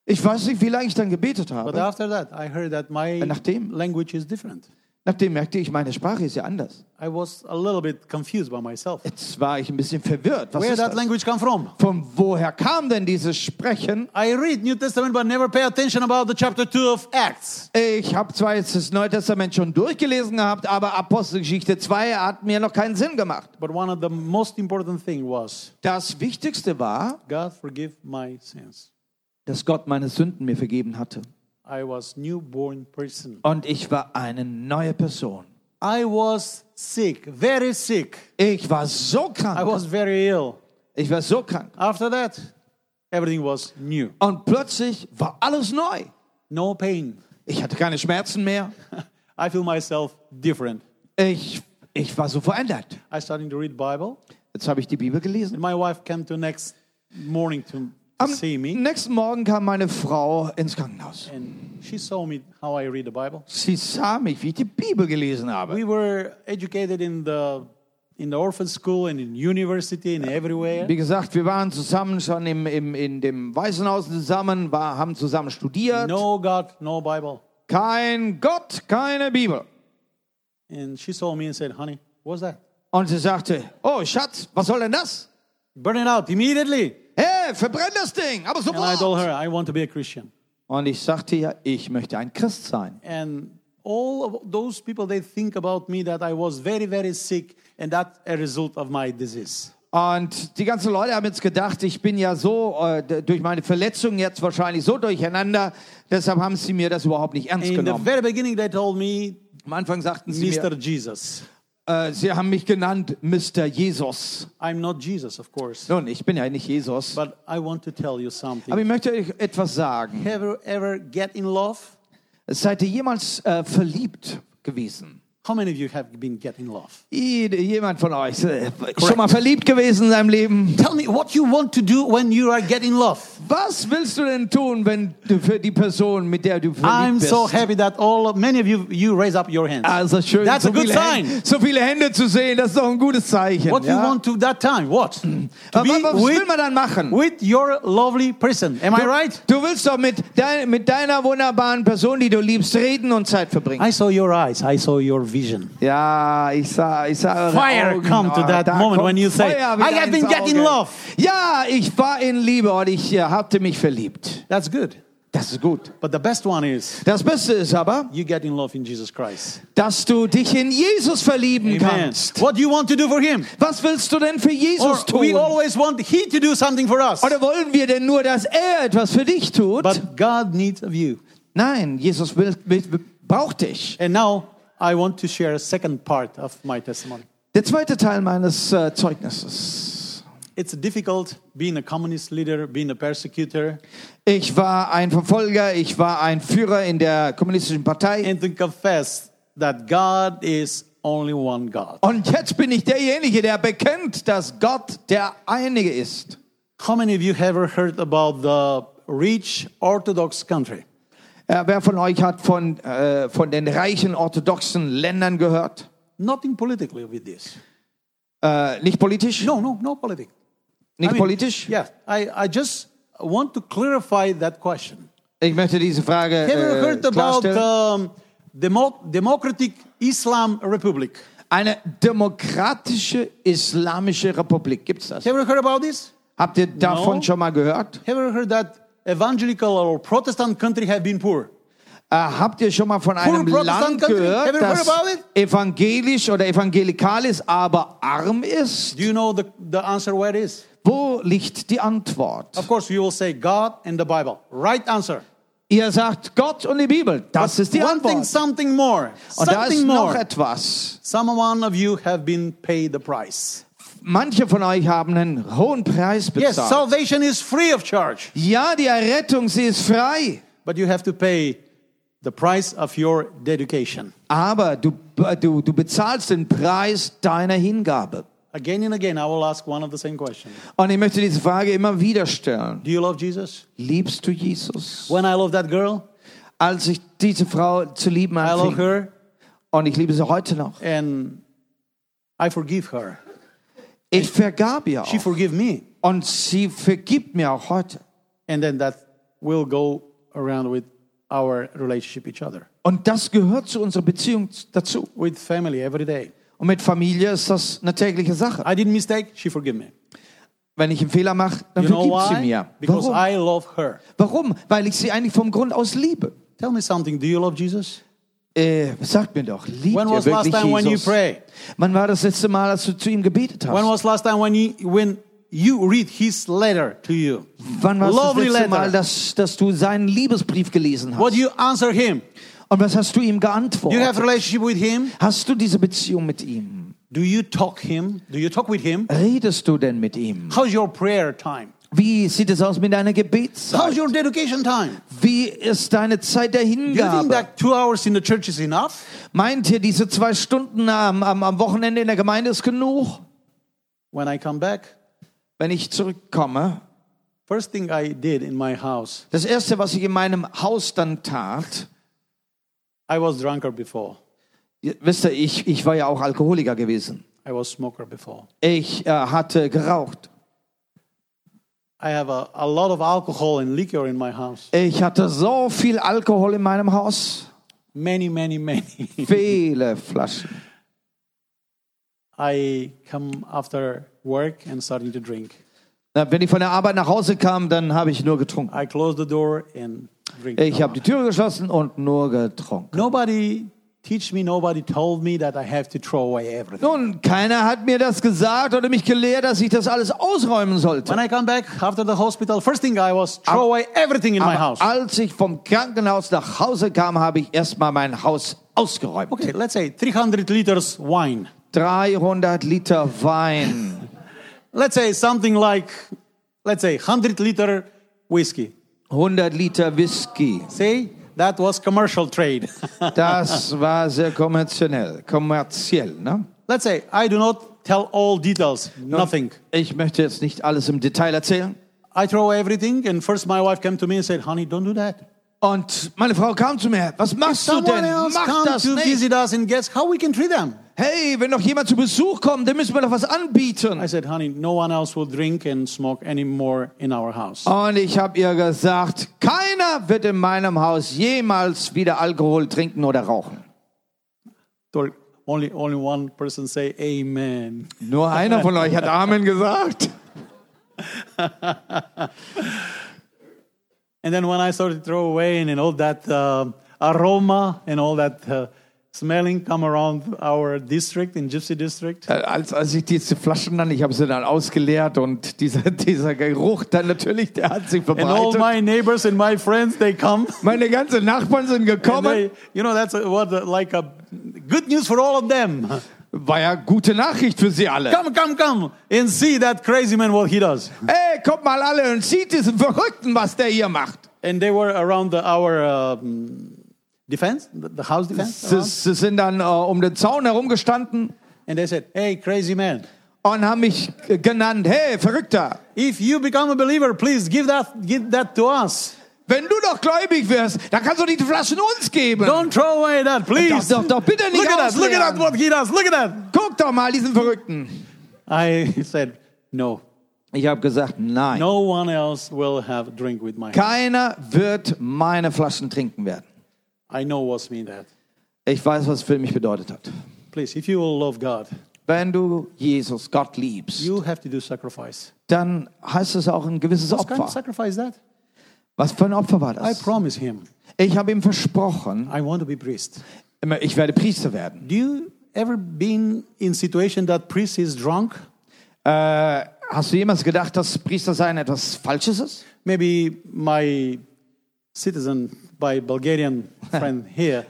Ich weiß nicht, wie lange ich dann gebetet But habe. after that, I heard that my Nachdem? language is different. Nachdem merkte ich, meine Sprache ist ja anders. I was a little bit confused by myself. Jetzt war ich ein bisschen verwirrt. Was Where that das? language come from? Von woher kam denn dieses Sprechen? I read New Testament but never pay attention about the chapter 2 of Acts. Ich habe zwar jetzt das Neue Testament schon durchgelesen gehabt, aber Apostelgeschichte 2 hat mir noch keinen Sinn gemacht. But one of the most important thing was Das Wichtigste war, God forgive my sins. Dass Gott meine Sünden mir vergeben hatte. I was newborn person. Und ich war eine neue Person. I was sick, very sick. Ich war so I krank. was very ill. Ich war so krank. After that, everything was new. Und plötzlich war alles neu. No pain. Ich hatte keine Schmerzen mehr. <laughs> I feel myself different. Ich, ich war so verändert. I started to read Bible. Jetzt habe ich die Bibel gelesen. And my wife came to next morning to Am nächsten Morgen kam meine Frau ins Krankenhaus. Sie sah mich, wie ich die Bibel gelesen habe. We were educated in the in the orphan school and in university and everywhere. Wie gesagt, wir waren zusammen schon im, im, in dem Waisenhaus zusammen, war, haben zusammen studiert. No God, no Bible. Kein Gott, keine Bibel. And she saw me and said, "Honey, what's that? Und sie sagte, oh Schatz, was soll denn das? Burn it out immediately." Hey, verbrenn das Ding, aber And I told sofort. her, "I want to be a Christian." Und ich sagte ja, ich möchte ein Christ sein. And all of those people they think about me that I was very very sick and that's a result of my disease. Und die ganzen Leute haben jetzt gedacht, ich bin ja so äh, d- durch meine Verletzung jetzt wahrscheinlich so durcheinander. Deshalb haben sie mir das überhaupt nicht ernst In the genommen. very beginning they told me Am Anfang sagten sie Mr. mir, Jesus. Äh, sie haben mich genannt Mr. Jesus. I'm not Jesus, of course. Nun, ich bin ja nicht Jesus. But I want to tell you Aber something. ich möchte euch etwas sagen. Have you ever get in love? Seid ihr jemals äh, verliebt gewesen? How many of you have been getting love? Jemand von euch äh, schon mal verliebt gewesen in seinem Leben? Tell me what you want to do when you are getting love. Was willst du denn tun, wenn du für die Person, mit der du verliebt I'm bist? so happy that all many of you you raise up your hands. Also schön, That's so a good sign. Hände, so viele Hände zu sehen, das ist doch ein gutes Zeichen. What ja? you want to that time? What? Be was will with, man dann machen? with your lovely person. Am I right? Du willst doch mit, dein, mit deiner wunderbaren Person, die du liebst, reden und Zeit verbringen. I saw your eyes. I saw your vision. Ja, ich sah, ich sah Fire Augen. come to that da moment when you say, "I have been getting love." Ja, ich war in Liebe und ich äh, hatte mich verliebt. That's good. Das ist gut. But the best one is Das Beste ist aber, you get in love in Jesus Christ. dass du dich in Jesus verlieben Amen. kannst. What do you want to do for him? Was willst du denn für Or Jesus tun? we always want he to do something for us. Oder wollen wir denn nur, dass er etwas für dich tut? But God needs of you. Nein, Jesus will, will, braucht dich. And now I want to share a second part of my testimony. Der zweite Teil meines äh, Zeugnisses. It's difficult being a communist leader, being a persecutor, Ich war ein Verfolger, ich war ein Führer in der kommunistischen Partei. and to confess that God is only one God. Und jetzt bin ich derjenige, der bekennt, dass Gott der Einige ist. How many of you have ever heard about the rich Orthodox country? Äh, wer von euch hat von, äh, von den reichen orthodoxen Ländern gehört? Nothing politically with this. Äh, nicht politisch? No, no, no politics. Nicht I mean, politisch? Yeah, I, I just want to clarify that question. Ich möchte diese Frage Have you äh, heard about um, Demo- Democratic Islam Republic? Eine demokratische islamische Republik, gibt's das? Have you heard about this? Habt ihr davon No. schon mal gehört? Have you heard that evangelical or Protestant country have been poor? Äh, habt ihr schon mal von einem Land gehört, das evangelisch oder evangelikal ist, aber arm ist? Do you know the, the answer where it is? Wo liegt die Antwort? Of course, you will say God and the Bible. Right answer. Ihr sagt Gott und die Bibel. Das ist die One thing, Antwort. something more. Something Und da ist Something noch more. etwas. Some one of you have been paid the price. Manche von euch haben einen hohen Preis Yes, bezahlt. salvation is free of charge, Ja, die Errettung, sie ist frei. but you have to pay the price of your dedication. Aber du, du, du bezahlst den Preis deiner Hingabe. Again and again, I will ask one of the same question. Und ich möchte diese Frage immer wieder stellen. Do you love Jesus? Liebst du Jesus? When I love that girl, Als ich diese Frau zu lieben I love anfing, her und ich liebe sie heute noch, and I forgive her. Ich vergab ihr She auch. forgive me. Und sie vergibt mir auch heute. And then that will go around with our relationship each other. Und das gehört zu unserer Beziehung dazu. With family every day. Und mit Familie ist das eine tägliche Sache. I did mistake, she forgive me. Wenn ich einen Fehler mache, dann You know vergibt sie why? mir. Because Warum? I love her. Warum? Weil ich sie eigentlich vom Grund aus liebe. Tell me something. Do you love Jesus? Äh, sagt mir doch, liebt When ihr was last wirklich time when you Jesus? pray? Wann war das letzte Mal, als du zu ihm gebetet When hast? was last time when you when you read his letter to you? Wann war das Lovely letzte Mal, letter. dass, dass du seinen Liebesbrief gelesen What hast? do you answer him? Und was hast du ihm Do you have geantwortet? relationship with him? Hast du diese Beziehung mit ihm? Do you talk him? Do you talk with him? Redest du denn mit ihm? How's your prayer time? Wie sieht es aus mit deiner How's Gebetszeit? your dedication time? Wie ist deine Zeit der Do you think Hingabe? that two hours in the church is enough? Meint ihr, diese zwei Stunden am, am, am Wochenende in der Gemeinde ist genug? When I come back, Wenn ich zurückkomme, first thing I did in my house, das Erste, was ich in meinem Haus dann tat, I was drunker before. wisst ihr, ich, ich war ja auch Alkoholiker gewesen. I was smoker before. Ich äh, hatte geraucht. I have a, a lot of alcohol and liquor in my house. Ich hatte so viel Alkohol in meinem Haus. Many, many, many. <laughs> Viele Flaschen. I come after work and starting to drink. Wenn ich von der Arbeit nach Hause kam, dann habe ich nur getrunken. I close the door and drink. Ich habe die Tür geschlossen und nur getrunken. Nobody teach me, nobody told me that I have to throw away everything. Nun, keiner hat mir das gesagt oder mich gelehrt, dass ich das alles ausräumen sollte. When I come back after the hospital, first thing I was throw away everything in my house. als ich vom Krankenhaus nach Hause kam, habe ich erstmal mein Haus ausgeräumt. Okay, let's say 300 liters wine. 300 Liter Wein. Let's say something like, let's say 100 liter whiskey. 100 Liter Whisky. See, that was commercial trade. <laughs> Das war sehr kommerziell. kommerziell ne? let's say I do not tell all details, nothing. Ich möchte jetzt nicht alles im Detail erzählen. I throw everything, and first my wife came to me and said, "Honey, don't do that. Und meine Frau kam zu mir. Was machst du Someone denn? Mach come das to nicht. visit us and guess how we can treat them." Hey, wenn doch jemand zu Besuch kommt, dann müssen wir doch was anbieten. I said, "Honey, no one else will drink and smoke anymore in our house." Und ich habe ihr gesagt, keiner wird in meinem Haus jemals wieder Alkohol trinken oder rauchen. Only, only one person say Amen. Nur einer von euch hat Amen gesagt. <laughs> And then when I started to throw away and, and all that uh, aroma and all that uh, smelling come around our district in Gypsy District, Äh, Als, als ich diese Flaschen dann, ich habe sie dann ausgeleert und dieser, <laughs> dieser Geruch dann natürlich, der hat sich and all verbreitet. my neighbors and my friends they come. <laughs> Meine ganzen Nachbarn sind gekommen. they, you know, that's what a, like a good news for all of them. <laughs> War ja gute Nachricht für sie alle. Come, come, come and see that crazy man what he does. Ey, kommt mal alle und sieht diesen Verrückten, was der hier macht. And they were around the, our um, defense, the, house defense, Sie, sind dann äh, um den Zaun herumgestanden and they said, "Hey, crazy man, und haben mich genannt, hey, Verrückter, if you become a believer, please give that give that to us. wenn du doch gläubig wirst, dann kannst du die Flaschen uns geben. Don't throw away that, please. Doch, doch, doch, bitte nicht Look at that! Look at that! What he does! Look at that!" Guck doch mal diesen Verrückten. I <laughs> said, "No." Ich habe gesagt, nein. No one else will have drink with my. Keiner wird meine Flaschen trinken werden. I know what's mean that. Ich weiß, was für mich bedeutet hat. Please, if you will love God, Wenn du Jesus, Gott liebst, you have to do sacrifice. dann heißt es auch ein gewisses What kind of Opfer. sacrifice that? Was für ein Opfer war I das? promise him, Ich habe ihm versprochen, I want to be priest. ich werde Priester werden. Do you ever been in situation that priest is drunk? Äh, hast du jemals gedacht, dass Priester sein etwas Falsches ist? Maybe my citizen, my Bulgarian friend <laughs> here,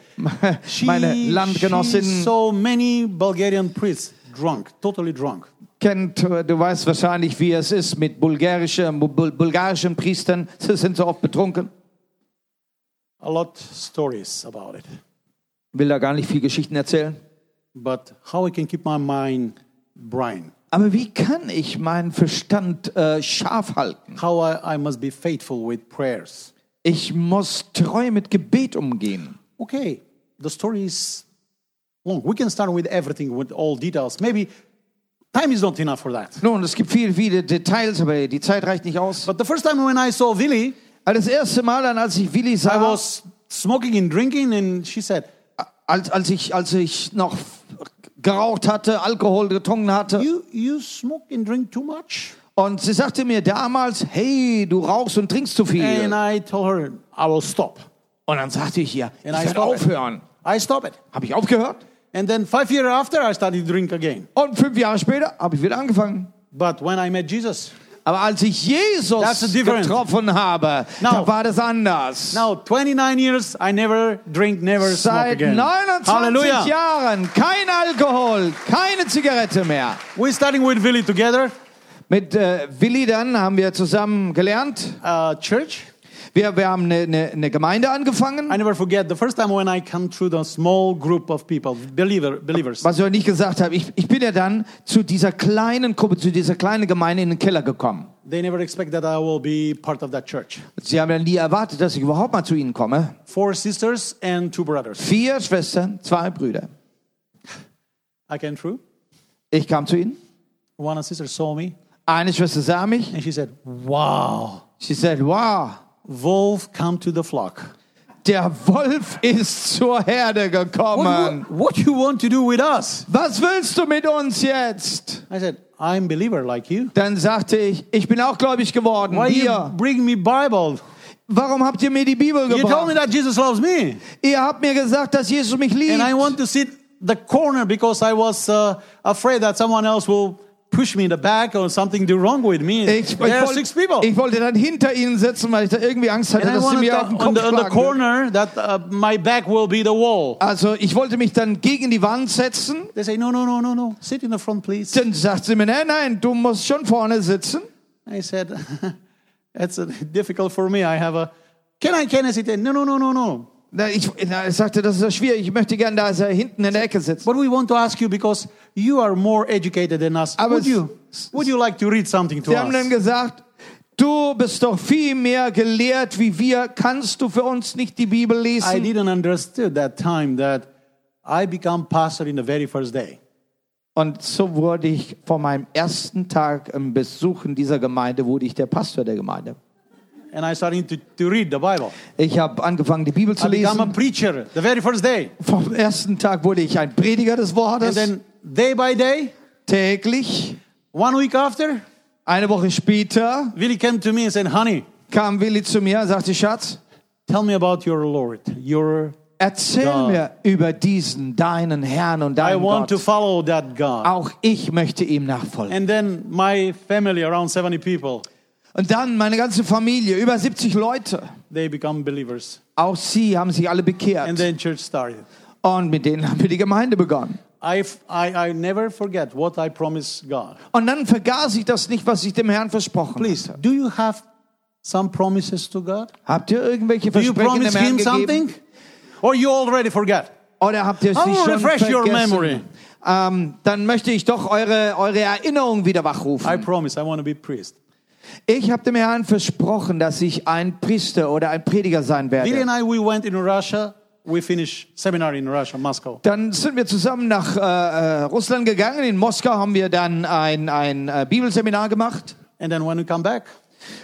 she, Meine she Landgenossin saw many Bulgarian priests drunk, totally drunk. kennt, äh, du weißt wahrscheinlich, wie es ist mit bulgarischen, bul bulgarischen Priestern. <laughs> Sie sind so oft betrunken. A lot stories about it. Will da gar nicht viel Geschichten erzählen. But how I can keep my mind bright? Aber wie kann ich meinen Verstand äh, scharf halten? How I, I must be faithful with prayers? Ich muss treu mit Gebet umgehen. Okay, the story is long. We can start with everything, with all details. Maybe time is not enough for that. Nun, es gibt viele, viele Details, aber die Zeit reicht nicht aus. But the first time when I saw Aber das erste Mal dann, als ich Willi I sah, was smoking and drinking, and she said, als, als, ich, als ich noch geraucht hatte, Alkohol getrunken hatte, you, you smoke and drink too much? Und sie sagte mir damals, hey, du rauchst und trinkst zu viel. And I told her, I will stop. Und dann sagte ich ihr, ich And I werde stop it. aufhören. I stop it. Habe ich aufgehört? And then five years after, I started to drink again. Und fünf Jahre später habe ich wieder angefangen. But when I met Jesus, Aber als ich Jesus getroffen habe, Now- da war das anders. now 29 years, I never drink, never smoke Seit again. 29 Hallelujah. Jahren kein Alkohol, keine Zigarette mehr. We're starting with Willie together, Mit äh, Willi dann haben wir zusammen gelernt. uh, church. Wir, wir haben eine, eine, eine Gemeinde angefangen. I never forget the first time when I come through the small group of people, believer, believers. Was ich nicht gesagt habe, ich, ich bin ja dann zu dieser kleinen Gruppe, zu dieser kleinen Gemeinde in den Keller gekommen. They never expect that I will be part of that church. Sie haben ja nie erwartet, dass ich überhaupt mal zu ihnen komme. Four sisters and two brothers. Vier Schwestern, zwei Brüder. I came through. Ich kam zu ihnen. One sister saw me Eine Schwester sah mich. and she said, Wow, Sie sagte, wow, wolf come to the flock. der Wolf ist zur Herde What, gekommen. what, what you want to do with us? Was willst du mit uns jetzt? I said, I'm believer like you. Dann sagte ich, ich bin auch gläubig geworden. Why you bring me Bible? warum habt ihr mir die Bibel You told me gebracht? that Jesus loves me. Ihr habt mir gesagt, dass Jesus mich liebt. And I want to sit the corner because I was uh, afraid that someone else will push me in the back or something do wrong with me. Ich, ich, people. ich wollte dann hinter ihnen sitzen, weil ich da irgendwie Angst hatte, and dass sie mir auf den on, Kopf the, on the schlagen. würden. corner that uh, my back will be the wall. Also ich wollte mich dann gegen die Wand setzen. They say, no, no, no, no, no. Sit in the front, please. Dann sagt sie mir, nein, nein, du musst schon vorne sitzen. I said, <laughs> it's uh, <laughs> difficult for me. I have a, can I, can I sit there? No, no, no, no, no. Na, Ich, na, ich sagte, das ist schwierig, ich möchte gerne da hinten in der Ecke sitzen. But we want to ask you because you are more educated than us. Aber would you, would you like to read something to Sie haben dann us? gesagt, du bist doch viel mehr gelehrt wie wir. Kannst du für uns nicht die Bibel I lesen? didn't understood that time that I become pastor in the very first day. Und so wurde ich von meinem ersten Tag im Besuchen dieser Gemeinde, wurde ich der Pastor der Gemeinde. Ich habe angefangen, die Bibel zu I become a lesen. preacher the very first day. Vom ersten Tag wurde ich ein Prediger des And Wortes. then day by day, Täglich, one week after, eine Woche später, Willie came to me and said, honey, kam Willi zu mir und sagte, Schatz, tell me about your Lord, your erzähl God. mir über diesen, deinen Herrn und I deinen Gott. follow that God. Auch ich möchte ihm nachfolgen. And then my family, around 70 people, Und dann meine ganze Familie, über 70 Leute. they become believers. Auch sie haben sich alle And bekehrt. then church started. Und mit denen haben wir die Gemeinde begonnen. I, I, I never forget what I promised God. Und dann vergaß ich das nicht, was ich dem Herrn versprochen Please, hatte. do you have some promises to God? Habt ihr irgendwelche Do you Versprechen dem promise Herrn Him gegeben? something? Or you already forget? Oder habt ihr es I nicht schon refresh your memory. vergessen? Ähm, dann möchte ich doch eure, eure Erinnerung wieder I wachrufen. promise I want to be priest. Ich habe dem Herrn versprochen, dass ich ein Priester oder ein Prediger sein werde. and I, we went in Russia. We finished seminar in Russia, Moscow. Dann sind wir zusammen nach äh, äh, Russland gegangen. In Moskau haben wir dann ein, ein äh, Bibelseminar gemacht. And then when we come back,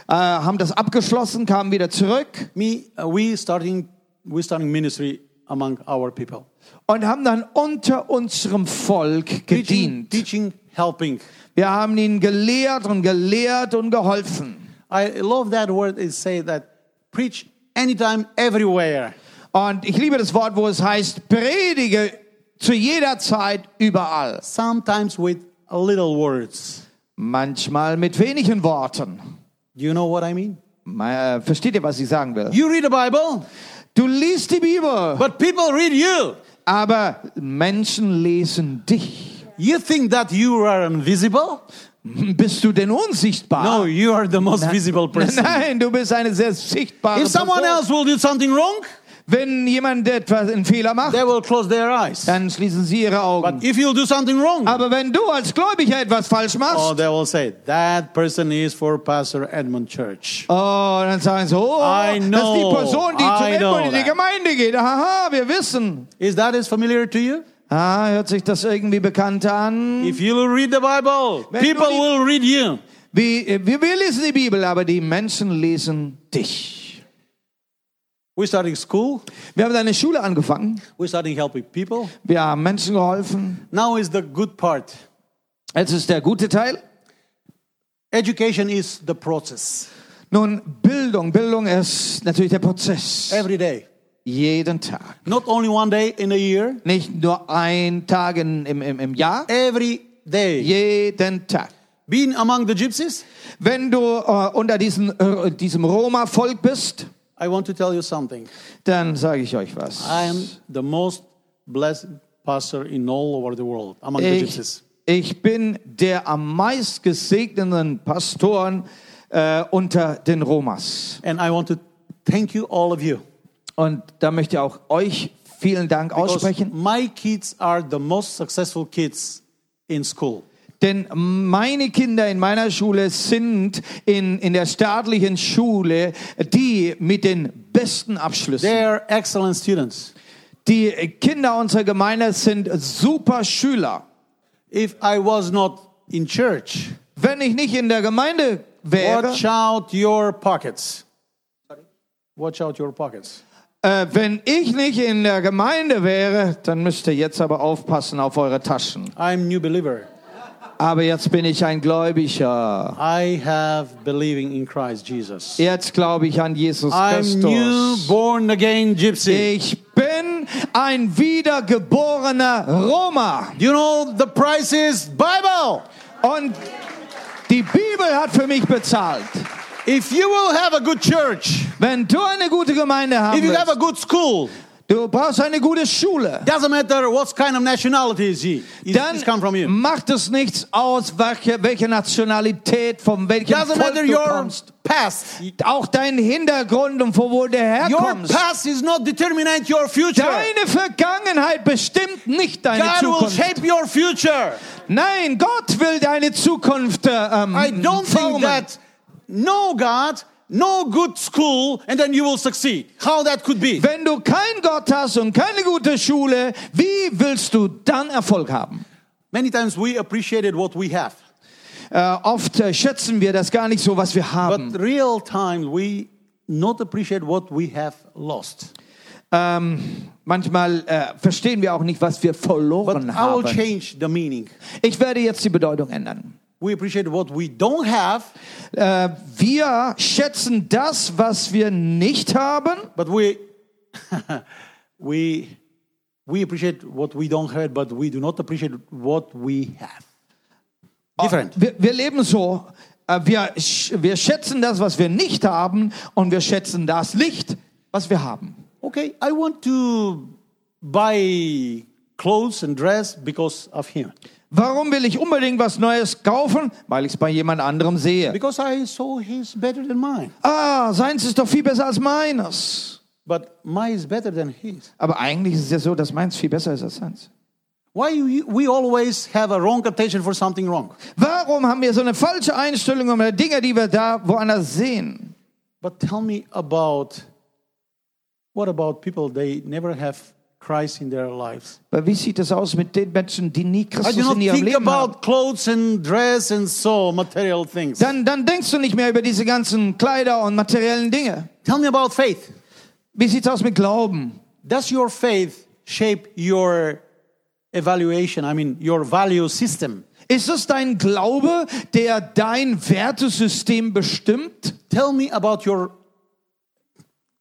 äh, haben das abgeschlossen, kamen wieder zurück me, uh, we starting, we starting ministry among our people. und haben dann unter unserem Volk Teaching, gedient. teaching, helping. Wir haben ihnen gelehrt und gelehrt und geholfen. I love that word. It say that preach anytime, everywhere. Und ich liebe das Wort, wo es heißt, predige zu jeder Zeit, überall. Sometimes with little words. Manchmal mit wenigen Worten. Do you know what I mean? Äh, Versteht ihr, was ich sagen will? You read the Bible, Du liest die Bibel, but people read you. aber Menschen lesen dich. You think that you are invisible? Bist du denn unsichtbar? No, you are the most visible person. Nein, du bist eine sehr sichtbare If someone Person. else will do something wrong, Wenn jemand etwas einen Fehler macht, they will close their eyes. dann schließen sie ihre Augen. But if you do something wrong, Aber wenn du als Gläubiger etwas falsch oh, machst, they will say that person is for Pastor Edmund Church. oh, dann sagen sie, oh, I das ist die know, Person, die I know Edmund in die. Gemeinde geht. Haha, wir wissen. Is that is familiar to you? Ah, hört sich das irgendwie bekannt an? If you will read the Bible, Wenn people die- will read you. Wie, wir, wir lesen die Bibel, aber die Menschen lesen dich. We're starting school. Wir haben eine Schule angefangen. We're starting helping people. Wir haben Menschen geholfen. Now is the good part. Jetzt ist der gute Teil. Education is the process. Nun, Bildung. Bildung ist natürlich der Prozess. Every day. Jeden Tag. Not only one day in a year, Nicht nur ein Tag in, im, im, im Jahr. every day. Jeden Tag. Being among the gypsies, Wenn du äh, unter diesen, äh, diesem Roma-Volk bist, I want to tell you something. dann sage ich euch was. I am the most blessed pastor in all over the world among the Ich, gypsies. ich bin der am meist gesegneten Pastoren äh, unter den Romas. And I want to thank you, all of you. Und da möchte ich auch euch vielen Dank aussprechen. my kids are the most successful kids in school. Denn meine Kinder in meiner Schule sind in, in der staatlichen Schule die mit den besten Abschlüssen. They are excellent students. Die Kinder unserer Gemeinde sind super Schüler. If I was not in church, Wenn ich nicht in der Gemeinde wäre, watch out your pockets. Watch out your pockets. Äh, wenn ich nicht in der Gemeinde wäre, dann müsst ihr jetzt aber aufpassen auf eure Taschen. I'm new believer. Aber jetzt bin ich ein Gläubiger. I have believing in Christ Jesus. Jetzt glaube ich an Jesus I'm new Christus. born again gypsy. Ich bin ein wiedergeborener Roma. You know the price is Bible. Und die Bibel hat für mich bezahlt. If you will have a good church, Wenn du eine gute Gemeinde haben if you have a good school, du brauchst eine gute Schule, doesn't matter what kind of nationality is he. Is, dann is come from you. macht es nichts aus, welche, welche Nationalität, von welchem Doesn't Volk matter du your kommst. past. Auch dein Hintergrund und von wo du Your herkommst. past is not determinate your future. Deine Vergangenheit bestimmt nicht deine God will Zukunft. shape your future. Nein, Gott will deine Zukunft äh, ähm, I don't formen. think that no God, no good school, and then you will succeed. How that could be? Wenn du keinen Gott hast und keine gute Schule, wie willst du dann Erfolg haben? Many times we appreciated what we have, Äh, oft äh, schätzen wir das gar nicht so, was wir but haben. real time we not appreciate what we have lost. Ähm, manchmal äh, verstehen wir auch nicht, was wir But verloren I will haben. change the meaning. Ich werde jetzt die Bedeutung ändern. We appreciate what we don't have, Äh, wir schätzen das, was wir nicht haben, but we <laughs> we we appreciate what we don't have, but we do not appreciate what we have. Different. Wir, wir leben so, äh, wir, wir schätzen das, was wir nicht haben und wir schätzen das nicht, was wir haben. Okay, I want to buy clothes and dress because of him. Warum will ich unbedingt was Neues kaufen? Weil ich es bei jemand anderem sehe. Because I saw his better than mine. Ah, seins ist doch viel besser als meines. But mine is better than his. Aber eigentlich ist es ja so, dass meins viel besser ist als seins. Why you, we always have a wrong attention for something wrong? Warum haben wir so eine falsche Einstellung um Dinge, die wir da woanders sehen? But tell me about what about people they never have Christ in their lives. Weil wie sieht es aus mit den Menschen, die nie Christus in ihrem Leben about clothes and dress and so material things. Dann, dann denkst du nicht mehr über diese ganzen Kleider und materiellen Dinge. Tell me about faith. Wie sieht's aus mit Glauben? Does your faith shape your evaluation? I mean, your value system? Ist es dein Glaube, der dein Wertesystem bestimmt? Tell me about your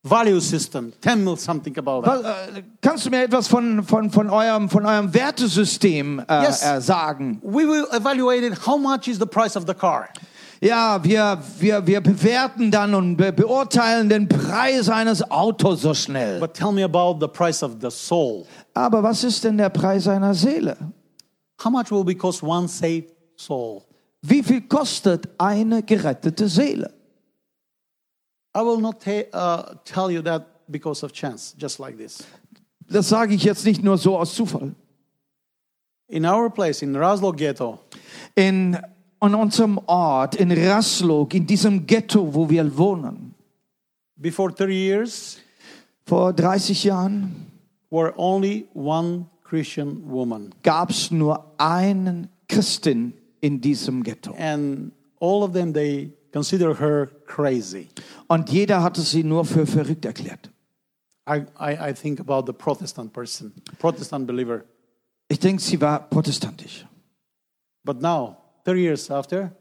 value system. Tell me something about that. Was, äh, kannst du mir etwas von, von, von, eurem, von eurem Wertesystem äh, Yes. äh, sagen? We will evaluate. How much is the price of the car? Ja, wir, wir, wir bewerten dann und be beurteilen den Preis eines Autos so schnell. But tell me about the price of the soul. Aber was ist denn der Preis einer Seele? How much will be cost one saved soul? Wie viel kostet eine gerettete Seele? I will not uh, tell you that because of chance, just like this. Das sage ich jetzt nicht nur so aus Zufall. In our place, in Raslo Ghetto, In, an unserem Ort, in Raslog, in diesem Ghetto, wo wir wohnen, before 30 years, vor 30 Jahren, were only one Christian woman. gab es nur einen Christin in diesem Ghetto. And all of them, they consider her crazy. Und jeder hatte sie nur für verrückt erklärt. I, I, I think about the Protestant person, Protestant believer. Ich denke, sie war protestantisch. But now, 30 years after,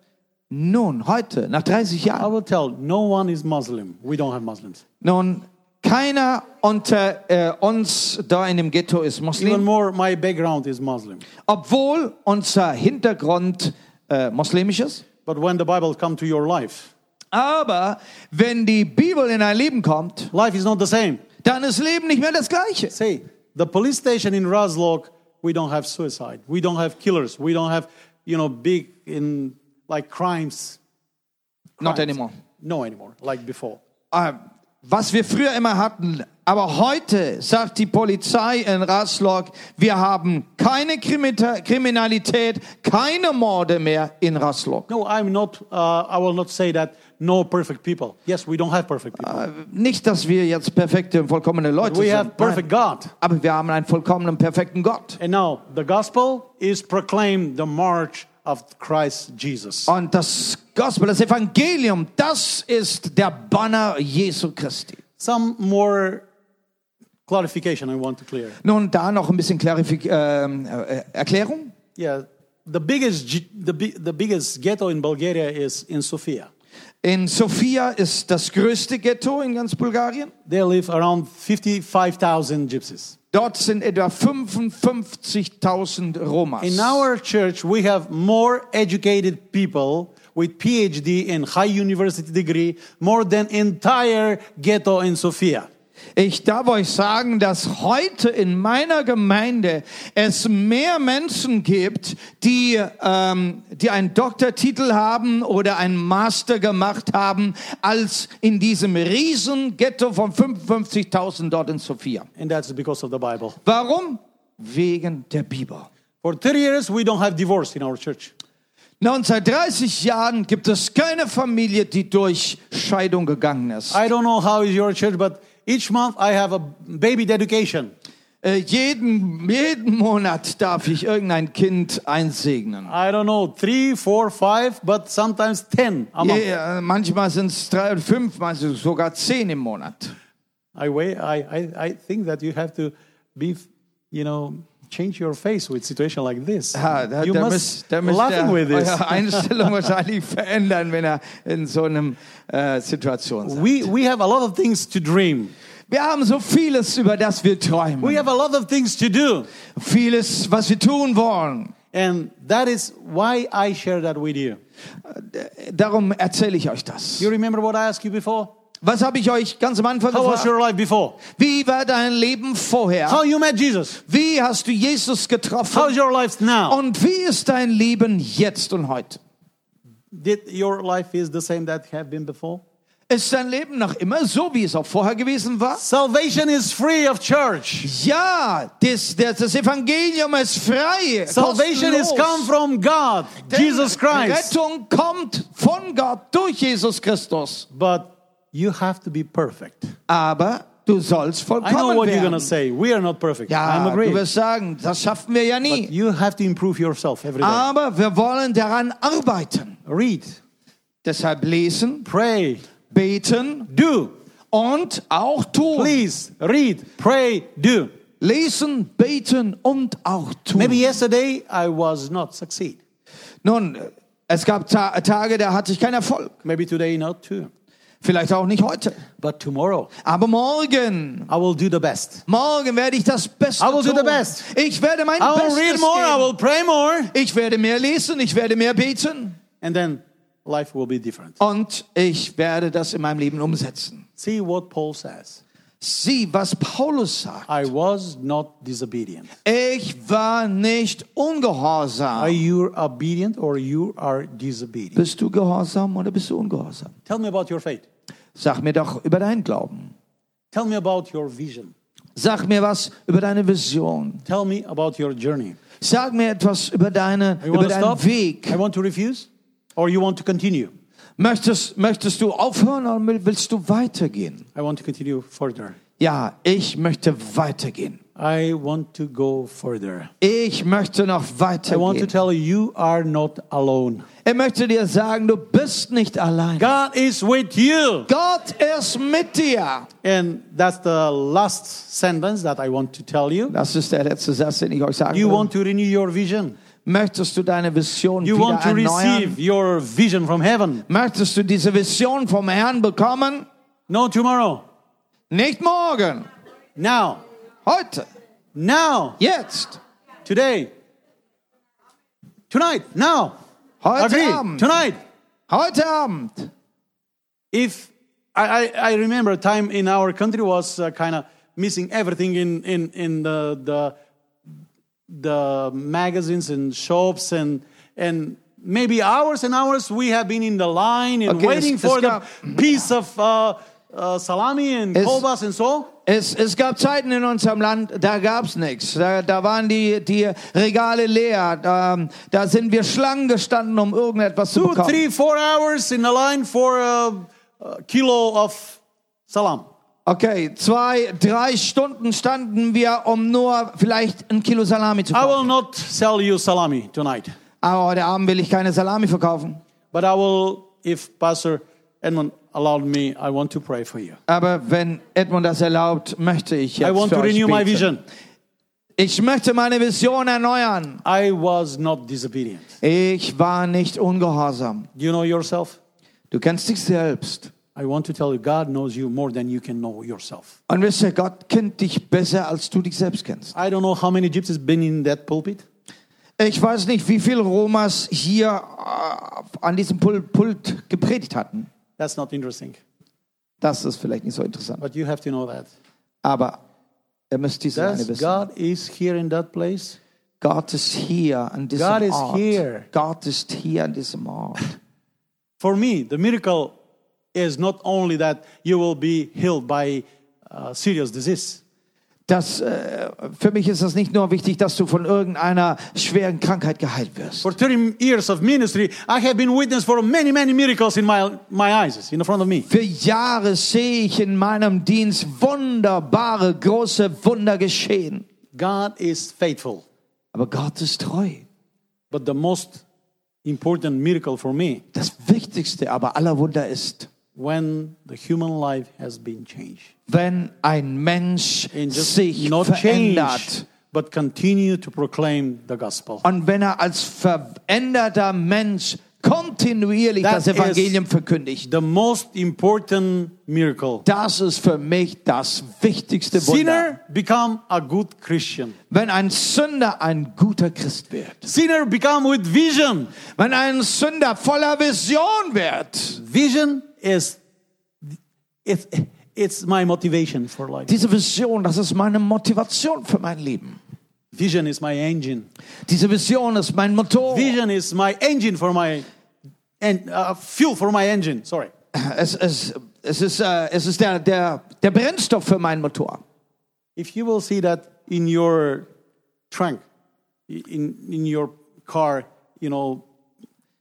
Nun, heute, nach 30 I Jahren, will tell no one is Muslim. We don't have Muslims. nun, keiner unter äh, uns da in dem Ghetto ist Even Muslim, more, my background is Muslim. obwohl unser Hintergrund äh, muslimisch ist. But when the Bible come to your life, Aber wenn die Bibel in dein Leben kommt, life is not the same. dann ist Leben nicht mehr das Gleiche. See, the police station in Razlog, we don't have suicide. We don't have killers. We don't have, you know, big in like crimes. Not anymore. No anymore, like before. Äh, was wir früher immer hatten, aber heute sagt die Polizei in Raslog, wir haben keine Kriminalität, keine Morde mehr in Raslog. No, I'm not, uh, I will not say that no perfect people. Yes, we don't have perfect people. Äh, Nicht, dass wir jetzt perfekte und vollkommene Leute we have sind, perfect nein, God. aber wir haben einen vollkommenen, perfekten Gott. And now the gospel is proclaimed the march of Christ Jesus. Und das Gospel, das Evangelium, das ist der Banner Jesu Christi. Some more clarification I want to clear. Nun, da noch ein bisschen Klarifik ähm, äh, Erklärung. Yeah, the biggest, the, the biggest ghetto in Bulgaria is in Sofia. In Sofia ist das größte Ghetto in ganz Bulgarien. There live around 55,000 gypsies. Dort sind etwa 55.000 Romas. In our church, we have more educated people with PhD and high university degree, more than entire ghetto in Sofia. Ich darf euch sagen, dass heute in meiner Gemeinde es mehr Menschen gibt, die, ähm, die einen Doktortitel haben oder einen Master gemacht haben, als in diesem riesen Ghetto von 55.000 dort in Sofia. And that's because of the Bible. Warum? Wegen der Bibel. For 30 years, we don't have divorce in our church. Nun, seit 30 Jahren gibt es keine Familie, die durch Scheidung gegangen ist. I don't know how is your church, but each month I have a baby dedication. Äh, jeden, jeden Monat darf ich irgendein Kind einsegnen. I don't know, three, four, five, but sometimes 10 a month. Ja, manchmal sind es drei und fünf, manchmal sogar zehn im Monat. I, wait, I, I, I think that you have to be, you know, change your face with situation like this. Ja, da, you da must da müsst laughing ihr with this. <laughs> eure Einstellung wahrscheinlich verändern, wenn er in so einem äh, Situation seid. We, we have a lot of things to dream. Wir haben so vieles, über das wir träumen. We have a lot of things to do. Vieles, was wir tun wollen. And that is why I share that with you. Darum erzähle ich euch das. You remember what I asked you before? Was habe ich euch ganz am Anfang How was gefragt? your life before? Wie war dein Leben vorher? How you met Jesus? Wie hast du Jesus How's getroffen? your life now? Und wie ist dein Leben jetzt und heute? Did your life is the same that have been before? Ist dein Leben noch immer so, wie es auch vorher gewesen war? Salvation is free of charge. Ja, das, das, das Evangelium ist frei. Salvation is kostenlos. come from God, Denn Jesus Christ. Rettung kommt von Gott durch Jesus Christus. But you have to be perfect. Aber Du sollst I know vollkommen what you're werden. say. We are not perfect. I'm Ja, du agreed. wirst sagen, das schaffen wir ja But nie. you have to improve yourself every day. Aber wir wollen daran arbeiten. Read, Deshalb lesen, pray, beten do. und auch tun. Please read, pray, do. Lesen, beten und auch tun. Maybe yesterday I was not succeed. Nun, es gab Ta Tage, da hatte ich keinen Erfolg. Maybe today not too. Vielleicht auch nicht heute. But tomorrow Aber morgen, I will do the best. morgen werde ich das Beste I will do tun. the best. Ich werde mein I will Bestes read more, I geben. will pray more, Ich werde mehr lesen, ich werde mehr beten and then life will be different. und ich werde das in meinem Leben umsetzen. See what Paul says. Sieh, was Paulus sagt. I was not disobedient. Ich war nicht ungehorsam. Are you obedient or you are disobedient? Bist du gehorsam oder bist du ungehorsam? Tell me about your faith. Sag mir doch über deinen Glauben. Tell me about your vision. Sag mir was über deine Vision. Tell me about your journey. Sag mir etwas über, deine, You über deinen stop? Weg. I want to refuse? Or you want to continue? Möchtest, möchtest du aufhören oder willst du weitergehen? I want to continue further. Ja, ich möchte weitergehen. I want to go further. Ich möchte noch I want to weitergehen. tell you, you are not alone. Er möchte dir sagen, du bist nicht allein. God is with you. Gott ist mit dir. And that's the last sentence that I want to tell you. Das ist der letzte Satz, den ich euch sagen You will. want to renew your vision. Möchtest du deine Vision You wieder want to erneuern? receive your vision from heaven. Möchtest du diese Vision vom Herrn bekommen? No tomorrow. Nicht morgen, Now. heute, Now. jetzt, Today. Tonight. Now. heute Agree. Abend, Tonight. heute Abend. If I, I, I remember a time in our country was uh, kind of missing everything in, in, in the, the, the magazines and shops and, and maybe hours and hours we have been in the line and Okay, waiting es- for es the piece of uh, uh, salami and Es- kolbas and so. Es, es gab Zeiten in unserem Land, da gab's nichts. Da, da waren die, die Regale leer. Da, da sind wir Schlangen gestanden, um irgendetwas zu Two, bekommen. three, four hours in the line for a, a kilo of salam. Okay, zwei, drei Stunden standen wir, um nur vielleicht ein Kilo Salami zu I will kaufen. not sell you salami tonight, Aber heute Abend will ich keine Salami verkaufen. but I will, if Pastor Edmund allowed me, I want to pray for you. Aber wenn Edmund das erlaubt, möchte ich I jetzt want für to euch renew my beten. vision. Ich möchte meine Vision erneuern. I was not disobedient. Ich war nicht ungehorsam. Do you know yourself? Du kennst dich selbst. I want to tell you, God knows you more than you can know yourself. Und wisst ihr, Gott kennt dich besser, als du dich selbst kennst. I don't know how many gypsies been in that pulpit. Ich weiß nicht, wie viele Romas hier äh, an diesem Pul Pult gepredigt hatten. That's not interesting. Das ist vielleicht nicht so interessant. But you have to know that. Aber ihr müsst diese eine That wissen. God is here in that place. Gott ist hier an diesem God is here. Gott ist hier an diesem Ort. For me, the miracle is not only that you will be healed by uh, serious disease. Das, äh, für mich ist das nicht nur wichtig, dass du von irgendeiner schweren Krankheit geheilt wirst. For 30 years of ministry, I have been witness for many, many miracles in my, my eyes, in front of me. Für Jahre sehe ich in meinem Dienst wunderbare, große Wunder geschehen. God is faithful. Aber Gott ist treu. But the most important miracle for me Das Wichtigste aber aller Wunder ist, when the human life has been changed. wenn ein Mensch sich not verändert but continue to proclaim the gospel. und wenn er als veränderter Mensch kontinuierlich That das Evangelium verkündigt. The most important miracle. Das ist für mich das wichtigste Wunder. Sinner become a good Christian. Wenn ein Sünder ein guter Christ wird. Sinner become with vision. Wenn ein Sünder voller Vision wird. Vision is it's, it's my motivation for life. Diese Vision, das ist meine Motivation für mein Leben. Vision is my engine. Diese Vision ist mein Motor. Vision is my engine for my and uh, fuel for my engine. Sorry. Es, es, es ist, äh, es ist der, der, der Brennstoff für meinen Motor. If you will see that in your trunk, in in your car, you know,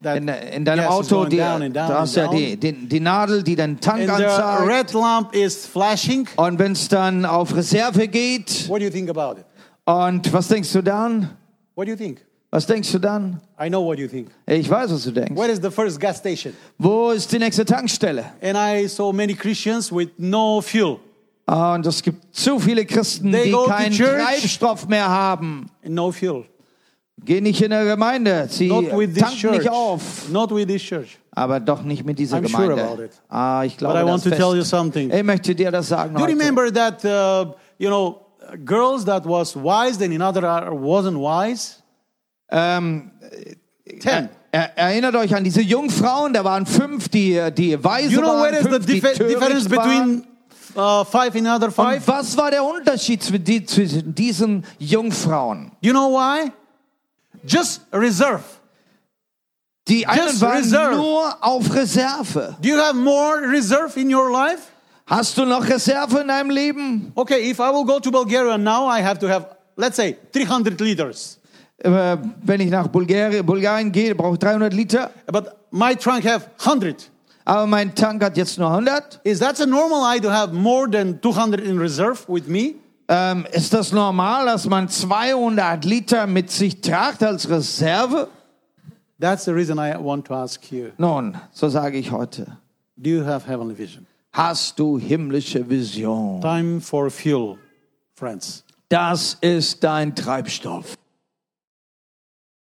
In, in deinem Auto, die, down and down da and hast du ja die, die, die Nadel, die den Tank and anzeigt. red lamp is flashing. Und wenn es dann auf Reserve geht, What do you think about it? und was denkst du dann? What do you think? Was denkst du dann? I know what you think. Ich weiß, was du denkst. Where is the first gas station? Wo ist die nächste Tankstelle? And I saw many Christians with no fuel Ah, Und es gibt zu viele Christen, They die keinen. Treibstoff mehr haben. and no fuel. Geh nicht in der Gemeinde. Sie church. nicht auf. Not with this church. Aber doch nicht mit dieser I'm sure Gemeinde. about it. Ah, ich glaube But I want to fest. tell you something. Ich möchte dir das sagen Do you remember that, uh, you know, girls that was wise and another wasn't wise? Ähm, Ten. er, erinnert euch an diese Jungfrauen, da waren fünf, die, die weise You know waren, what is the fünf, die töricht difference waren. between uh, five another Und five? was war der Unterschied zwischen diesen Jungfrauen? You know why? Just reserve. Die einen Just waren reserve. nur auf Reserve. Do you have more reserve in your life? Hast du noch Reserve in deinem Leben? Okay, if I will go to Bulgaria now, I have to have, let's say, 300 liters. Äh, Wenn ich nach Bulgarien, Bulgarien gehe, brauche ich 300 Liter. But my trunk have 100. Aber mein Tank hat jetzt nur 100. Is that a normal I to have more than 200 in reserve with me? Ähm, ist das normal, dass man 200 Liter mit sich tragt als Reserve? That's the reason I want to ask you. Nun, so sage ich heute. Do you have heavenly vision? Hast du himmlische Vision? Time for fuel, friends. Das ist dein Treibstoff.